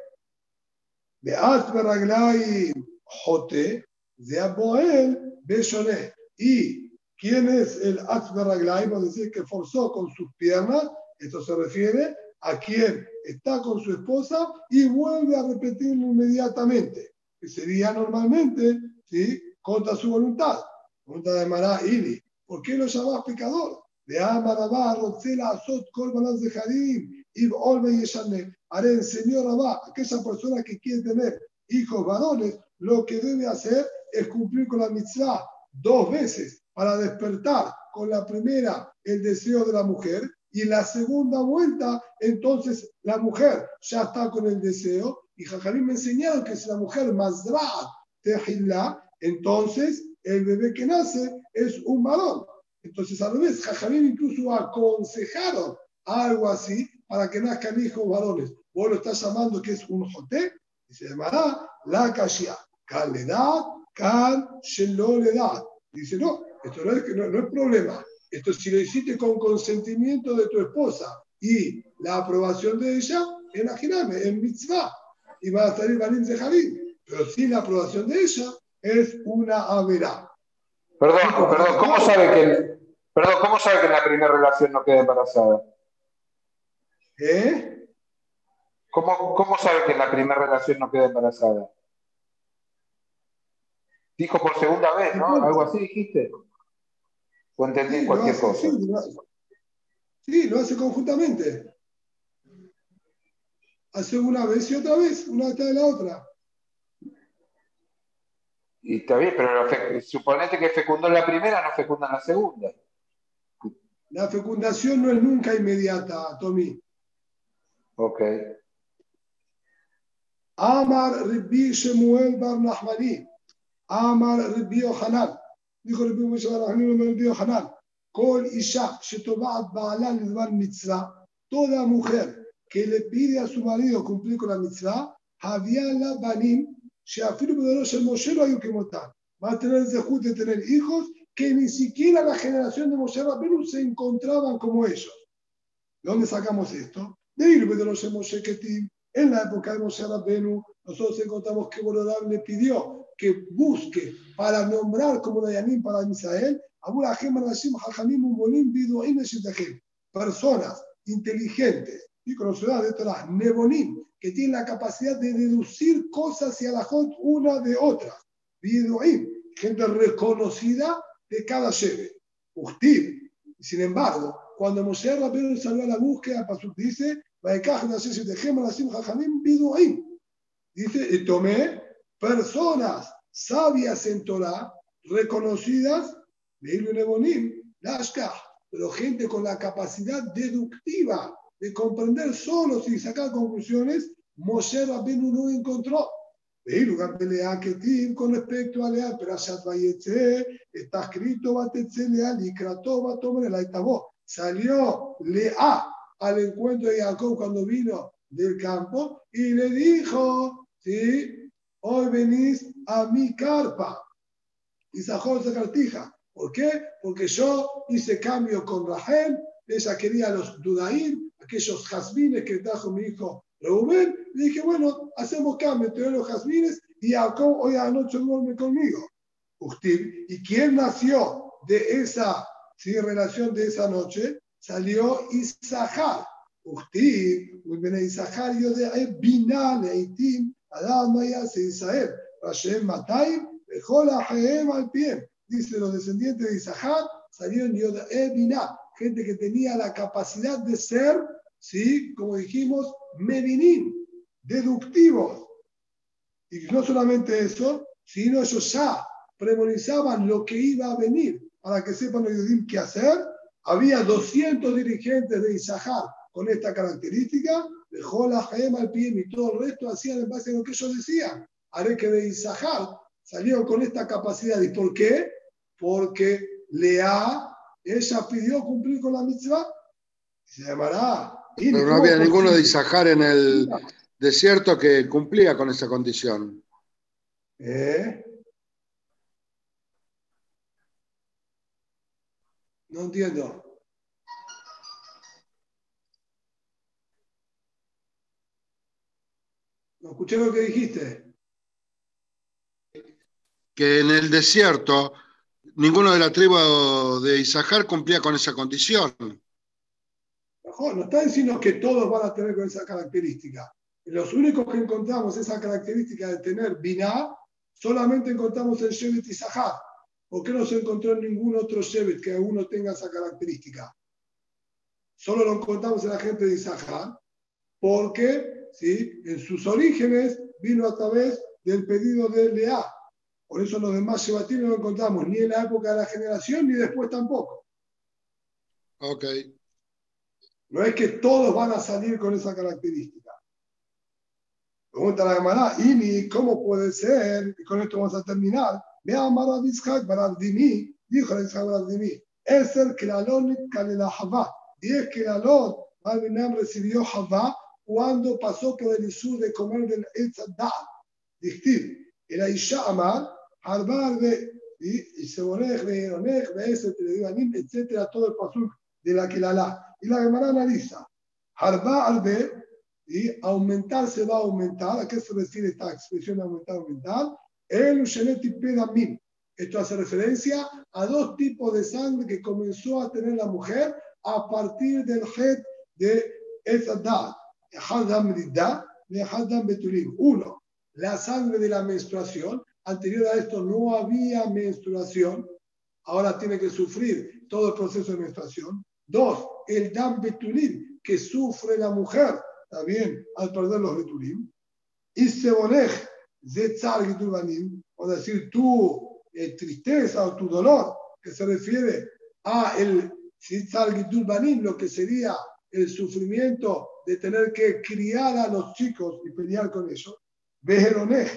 De Asberaglai Jote, de Aboel Beshoné. ¿Y quién es el Asberaglai? Vamos a decir que forzó con sus piernas. Esto se refiere a quien está con su esposa y vuelve a repetirlo inmediatamente, que sería normalmente ¿sí? contra su voluntad. Voluntad de Mará Ili. ¿Por qué lo llamás pecador? De Amarabá, Rotzela, Azot, Kolbanas de Harim, Ib Olme y Haré enseñó Rabá, aquella persona que quiere tener hijos varones, lo que debe hacer es cumplir con la mitzvah dos veces para despertar con la primera el deseo de la mujer y la segunda vuelta, entonces la mujer ya está con el deseo. Y Jajarín me enseñaron que si la mujer más tejilá, entonces el bebé que nace es un varón. Entonces, a revés, Jajarín incluso aconsejaron algo así para que nazcan hijos varones. Vos lo estás llamando que es un joté y se llamará la kashia. Kan da, kan le da. Dice, no, esto no es, no, no es problema. Esto si lo hiciste con consentimiento de tu esposa y la aprobación de ella, imagíname, en mitzvah, y va a salir Banim de Javín. Pero sin la aprobación de ella, es una averá. Perdón, perdón, ¿cómo sabe que, perdón, ¿cómo sabe que en la primera relación no queda embarazada? ¿Eh? ¿Cómo, ¿Cómo sabe que en la primera relación no queda embarazada? Dijo por segunda vez, ¿no? Algo así dijiste. ¿O entendí cualquier cosa? Sí lo, hace, conjuntamente. Hace una vez y otra vez, una detrás de la otra. Y está bien, pero suponete que fecundó la primera, no fecunda en la segunda. La fecundación no es nunca inmediata, Tommy. Ok. Amar Rabbi Shemuel Bar Nahmani. Amar Rabbi Yohanan. Dijo Rabbi Moshe Rabbi Yohanan. Kol Isha Shetobat Baalan Lidvar Mitzvah. Toda mujer que le pide a su marido cumplir con la mitzvah, había la banim, sheafilu poderoso el Moshe lo hay que montar. Va a tener el de tener hijos que ni siquiera la generación de Moshe Rabbeinu se encontraban como ellos. ¿De dónde sacamos esto? De Irbe de los Moshe Ketim. En la época de Moshe Rabbeinu, nosotros encontramos que Borodam le pidió que busque para nombrar como Dayanim para Israel, personas inteligentes y conocedoras de Torah, Nebonim, que tienen la capacidad de deducir cosas y alajot una de otra. Gente reconocida de cada sheve. Ustiv, sin embargo, cuando Moshe Rabbeinu salió a la búsqueda, Pasuk dice, Dice, tomé personas sabias en Torah, reconocidas, pero gente con la capacidad deductiva de comprender solos y sacar conclusiones, Moshe Rabbeinu no encontró. Con respecto a Lea, Perashat Vayetze, está escrito Batetze Lea, Likrató, Batomer, la Itabó. Salió Lea al encuentro de Jacob cuando vino del campo y le dijo, ¿sí? Hoy venís a mi carpa. Y Sajón se cartija. ¿Por qué? Porque yo hice cambio con Rahel, ella quería los Dudaim, aquellos jazmines que trajo mi hijo Reuben, le dije, bueno, hacemos cambio, te doy los jazmines y Jacob hoy a la noche duerme conmigo. Usted, ¿y quién nació de esa ¿sí? relación de esa noche? Salió Isahar. Usted, Isahar, yo de Binal, Eitim, Adam, se Israel, Hashem, Matay, Bejola, Jehem, al pie. Dice, los descendientes de Isahar salieron yo de Binal, gente que tenía la capacidad de ser, ¿sí? como dijimos, medinim, deductivos. Y no solamente eso, sino ellos ya premonizaban lo que iba a venir para que sepan los judíos qué hacer. Había 200 dirigentes de Isahar con esta característica, dejó la gema al pie y todo el resto hacían en base a lo que ellos decían. Haré que de Isahar salieron con esta capacidad. ¿Y por qué? Porque Lea, ella pidió cumplir con la mitzvah. Se llamará pero no había ninguno de Isahar en el desierto que cumplía con esa condición. ¿Eh? No entiendo. No escuché lo que dijiste. Que en el desierto ninguno de la tribu de Isahar cumplía con esa condición. No está diciendo que todos van a tener con esa característica. Los únicos que encontramos esa característica de tener biná, solamente encontramos en Shevet y Sahar. ¿Por qué no se encontró en ningún otro Shevet que uno tenga esa característica? Solo lo encontramos en la gente de Isahar, porque ¿sí? en sus orígenes vino a través del pedido de Lea. Por eso los demás Shevatim no lo encontramos ni en la época de la generación ni después tampoco. Ok. No es que todos van a salir con esa característica. Pregunta la Gemara, ¿y cómo puede ser? Y con esto vamos a terminar. Me amara Bishak Barabdimi, dijo el Ishak Barabdimi, es el Kelalon Kalela Havá. Diez Kelalot, Barbenam recibió Havá cuando pasó por el Isur de comer del Etzadah. Dictiv, el Aisha Amar, Harbar de y Sebonech, Veeronech, Beeset, Televivanim, etcétera, todo el pasuk de la Kelalá. Y la Gemara analiza, Harba Arbe, y aumentar se va a aumentar. ¿A qué se refiere esta expresión de aumentar, aumentar? El Usheneti Pedamim. Esto hace referencia a dos tipos de sangre que comenzó a tener la mujer a partir del Het de Ezadad. Uno, la sangre de la menstruación. Anterior a esto no había menstruación. Ahora tiene que sufrir todo el proceso de menstruación. Dos, el dam betulim que sufre la mujer también al perder los betulim. Y sebonech zetzar gitulbanim, o decir tu eh, tristeza o tu dolor, que se refiere a el zetzar gitulbanim, lo que sería el sufrimiento de tener que criar a los chicos y pelear con ellos. Vejeronej,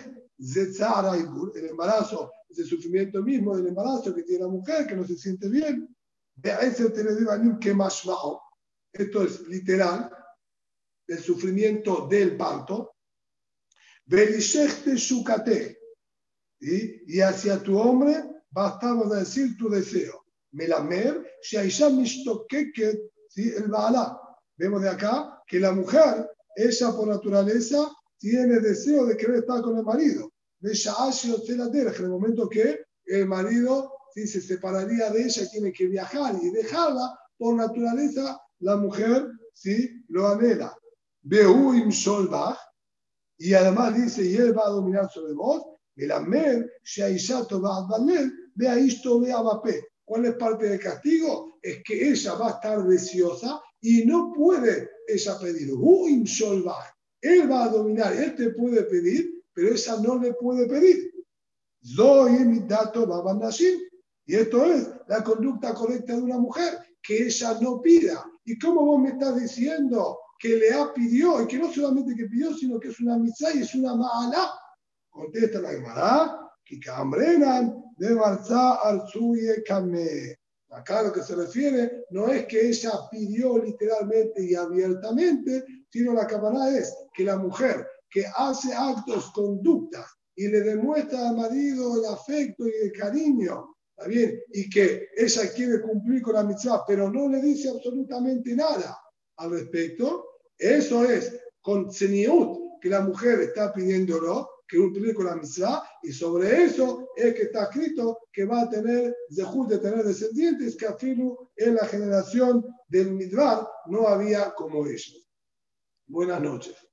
Zetzara el embarazo, el sufrimiento mismo del embarazo que tiene la mujer, que no se siente bien. que más Esto es literal, el sufrimiento del parto. Shukate. Y hacia tu hombre bastamos decir tu deseo. Melamer, Shaisha Mishtokeket, el Baala. Vemos de acá que la mujer, ella por naturaleza, tiene deseo de querer estar con el marido. De en el momento que el marido si se separaría de ella, tiene que viajar y dejarla, por naturaleza la mujer ¿sí? lo anhela. Behuim Solbach, y además dice, y él va a dominar sobre vos, el Amer, Shaishato va a valer, vea esto, vea Mapé. ¿Cuál es parte del castigo? Es que ella va a estar deseosa y no puede ella pedir. Huim Solbach, él va a dominar, él te puede pedir, pero ella no le puede pedir. Zoe dato Y esto es la conducta correcta de una mujer, que ella no pida. ¿Y cómo vos me estás diciendo que le ha pidió, y que no solamente que pidió, sino que es una misa y es una ma'ala? Contesta la Gemara, que cambrenan de Marzá Arzuye Kame. Acá lo que se refiere no es que ella pidió literalmente y abiertamente, sino la cámara es que la mujer que hace actos, conductas y le demuestra al marido el afecto y el cariño, ¿está bien? Y que ella quiere cumplir con la mitzvah, pero no le dice absolutamente nada al respecto, eso es con seniut que la mujer está pidiéndolo, que cumplir con la mitzvah, y sobre eso es que está escrito que va a tener, de tener descendientes, que afilu en la generación del midbar no había como ellos. Buenas noches.